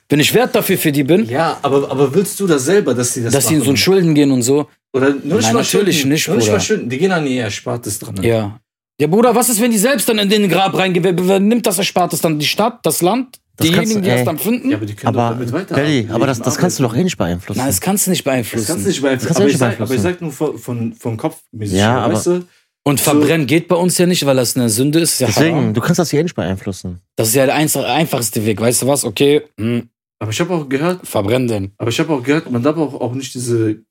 Wenn ich wert dafür für die bin, ja, aber, aber willst du das selber, dass sie das dass die in so machen? ein Schulden gehen und so, Oder nur nicht Nein, mal natürlich Schulden, nicht, nur nicht mal Bruder. Schulden. Die gehen an ihr Erspartes dran. ja. Ja, Bruder, was ist, wenn die selbst dann in den Grab reingehen? Wer, nimmt das Erspartes dann? Die Stadt, das Land? Das Diejenigen, du- die das dann finden? Ja, aber die können doch Aber, damit weiter. Belly, aber das, das kannst du doch eh nicht beeinflussen. Nein, das kannst du nicht Das beeinflussen. kannst du nicht beeinflussen. Das kannst du Aber, nicht ich sag, aber ich beeinflussen. sag nur von, von, von Kopfmäßig. Ja, aber- weißt du? und verbrennen geht bei uns ja nicht, weil das eine Sünde ist. ja Deswegen, haram. du kannst das hier eh nicht beeinflussen. Das ist ja der einfachste Weg. Weißt du was? Okay, hm, Aber ich habe auch gehört, verbrenn den. aber ich habe auch gehört, man darf auch, auch nicht diese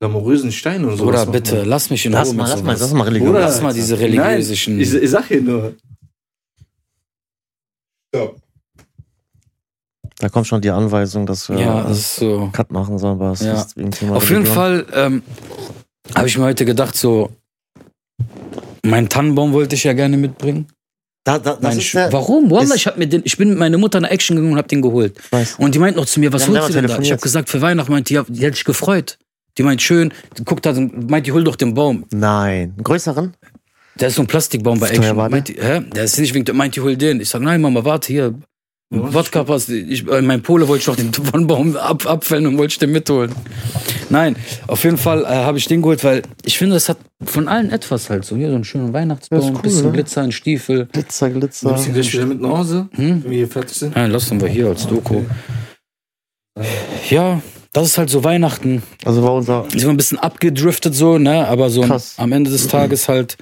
glamourösen Steine und so. Bruder, bitte, lass mich in Lass Ruhe mal, lass mal, lass mal Religion. Bruder, Lass mal diese Nein, religiösen... ich, ich sag hier nur. Stopp. Da kommt schon die Anweisung, dass wir ja, das ist so... Cut machen sollen, was Ja. ist wegen Thema Auf jeden Religion. Fall ähm, habe ich mir heute gedacht, so, meinen Tannenbaum wollte ich ja gerne mitbringen. Da, da, das Mein ist Sch- der, Warum? Wallah, ist- ich, hab mir den, ich bin mit meiner Mutter nach Action gegangen und hab den geholt. ich weiß. Und die meint noch zu mir, was holst du denn da? Ich habe gesagt, für Weihnachten meint die, ja, die hätte sich gefreut. Die meint schön, die guckt da, meint die, hol doch den Baum. Nein, einen größeren? Der ist so ein Plastikbaum bei Action. Meint die, hä? Der ist nicht wegen, meint die, hol den. Ich sag, nein, Mama, warte hier. Wodka passt. Ich, äh, mein Pole wollte ich noch den *laughs* Tannenbaum ab, abfällen und wollte ich den mitholen. Nein, auf jeden Fall äh, habe ich den geholt, weil ich finde, das hat von allen etwas halt so. Hier so einen schönen Weihnachtsbaum, ist cool, bisschen ne? Glitzer, ein Stiefel. Glitzer, Glitzer. Nimmst du gleich wieder mit nach Hause, Hm? wenn wir hier fertig sind? Nein, lassen wir hier als Doku. Ja, das ist halt so Weihnachten. Also war unser Sind wir ein bisschen abgedriftet so, ne? Aber so Krass. am Ende des Tages halt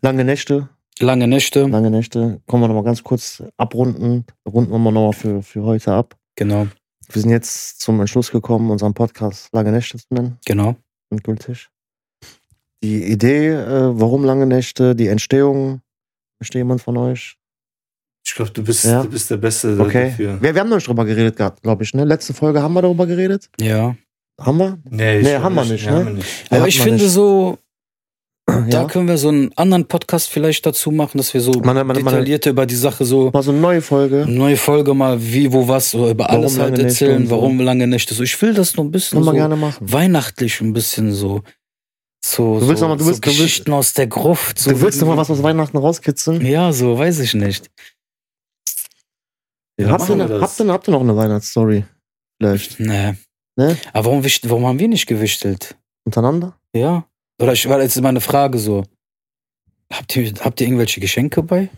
lange Nächte. lange Nächte. Lange Nächte. Kommen wir nochmal ganz kurz abrunden. Runden wir mal nochmal für, für heute ab. Genau, Wir sind jetzt zum Entschluss gekommen, unseren Podcast Lange Nächte zu nennen. genau. Endgültig. Die Idee, äh, warum lange Nächte, die Entstehung, versteht jemand von euch? Ich glaube, du bist, Ja. du bist der Beste Okay. dafür. Wir, wir haben noch nicht drüber geredet gehabt, glaube ich. Ne? Letzte Folge haben wir darüber geredet. Ja. Haben wir? Nee, ich Nee, haben wir nicht, ne? haben wir nicht. Aber hat ich finde nicht. so, *clears throat* da Ja. können wir so einen anderen Podcast vielleicht dazu machen, dass wir so Meine- meine- detaillierter über die Sache so Mal so eine neue Folge. eine neue Folge mal wie, wo, was, so über Warum alles halt Nächte erzählen, so. warum lange Nächte so. Ich will das noch ein bisschen so gerne machen. weihnachtlich ein bisschen so. So, Du willst so, noch mal- du so willst- du willst- Geschichten aus der Gruft. So Du willst noch mal was aus Weihnachten rauskitzeln? Ja, so, weiß ich nicht. Ja, habt, ihr, habt, ihr, habt ihr noch eine Weihnachtsstory? Vielleicht. Nee. Ne? Aber warum, warum haben wir nicht gewichtelt? Untereinander? Ja? Oder ich war jetzt meine Frage so. Habt ihr, habt ihr irgendwelche Geschenke bei?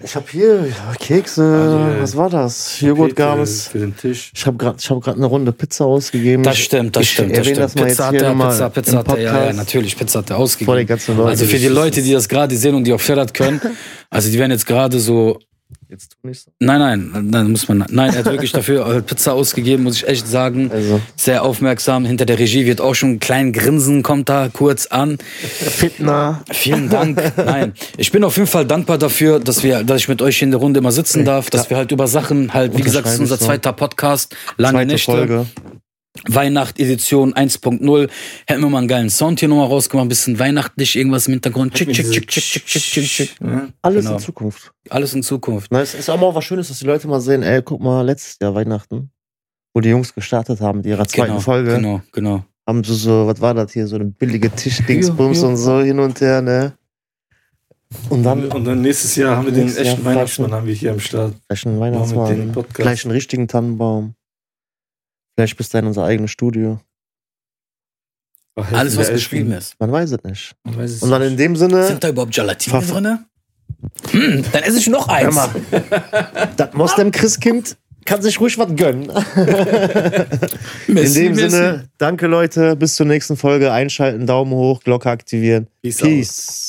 Ich habe hier Kekse. Also, was war das? Joghurt gab es. Für den Tisch. Ich habe gerade hab grad eine Runde Pizza ausgegeben. Das stimmt, das ich stimmt, das stimmt. das mal Pizza hat er, nochmal Pizza, Pizza hat er, ja, ja, natürlich, Pizza hat er ausgegeben. Leuten. Also für die Leute, die das gerade sehen und die auf Ferrat können, also die werden jetzt gerade so, Jetzt tu nicht so. nein, nein, dann muss man, nein, er hat wirklich *laughs* dafür äh, Pizza ausgegeben, muss ich echt sagen. Also, Sehr aufmerksam, hinter der Regie wird auch schon ein kleinen Grinsen, kommt da kurz an. Fitner. Vielen Dank. Nein, ich bin auf jeden Fall dankbar dafür, dass wir, dass ich mit euch hier in der Runde immer sitzen darf, dass wir halt über Sachen halt, wie gesagt, das ist unser zweiter Podcast, lange Zweite Nächte, Folge. Weihnacht Edition 1.0. Hätten wir mal einen geilen Sound hier nochmal rausgemacht, ein bisschen weihnachtlich, irgendwas im Hintergrund. Tschick, tschick, tschick, tschick, tschick, tschick. Ja. Alles Genau. in Zukunft. Alles in Zukunft. Na, es ist auch mal was Schönes, dass die Leute mal sehen, ey, guck mal, letztes Jahr Weihnachten, wo die Jungs gestartet haben, die ihrer zweiten Genau, Folge, genau, genau. haben sie so, was war das hier, so eine billige Tischdingsbums und so hin und her, ne? Und dann Und dann nächstes Jahr haben wir den echten Weihnachtsmann haben wir hier am Start. den Weihnachtsmann, Podcast. gleich einen richtigen Tannenbaum. Vielleicht bis dahin unser eigenes Studio. Alles, was geschrieben ist. Man weiß es nicht. Man weiß es Und dann in dem Sinne, Sind da überhaupt Gelatine Ver- drin? Hm, dann esse ich noch eins. mal, das Moslem Christkind kann sich ruhig was gönnen. *laughs* In dem. Sinne, danke Leute, bis zur nächsten Folge. Einschalten, Daumen hoch, Glocke aktivieren. Peace out. Peace.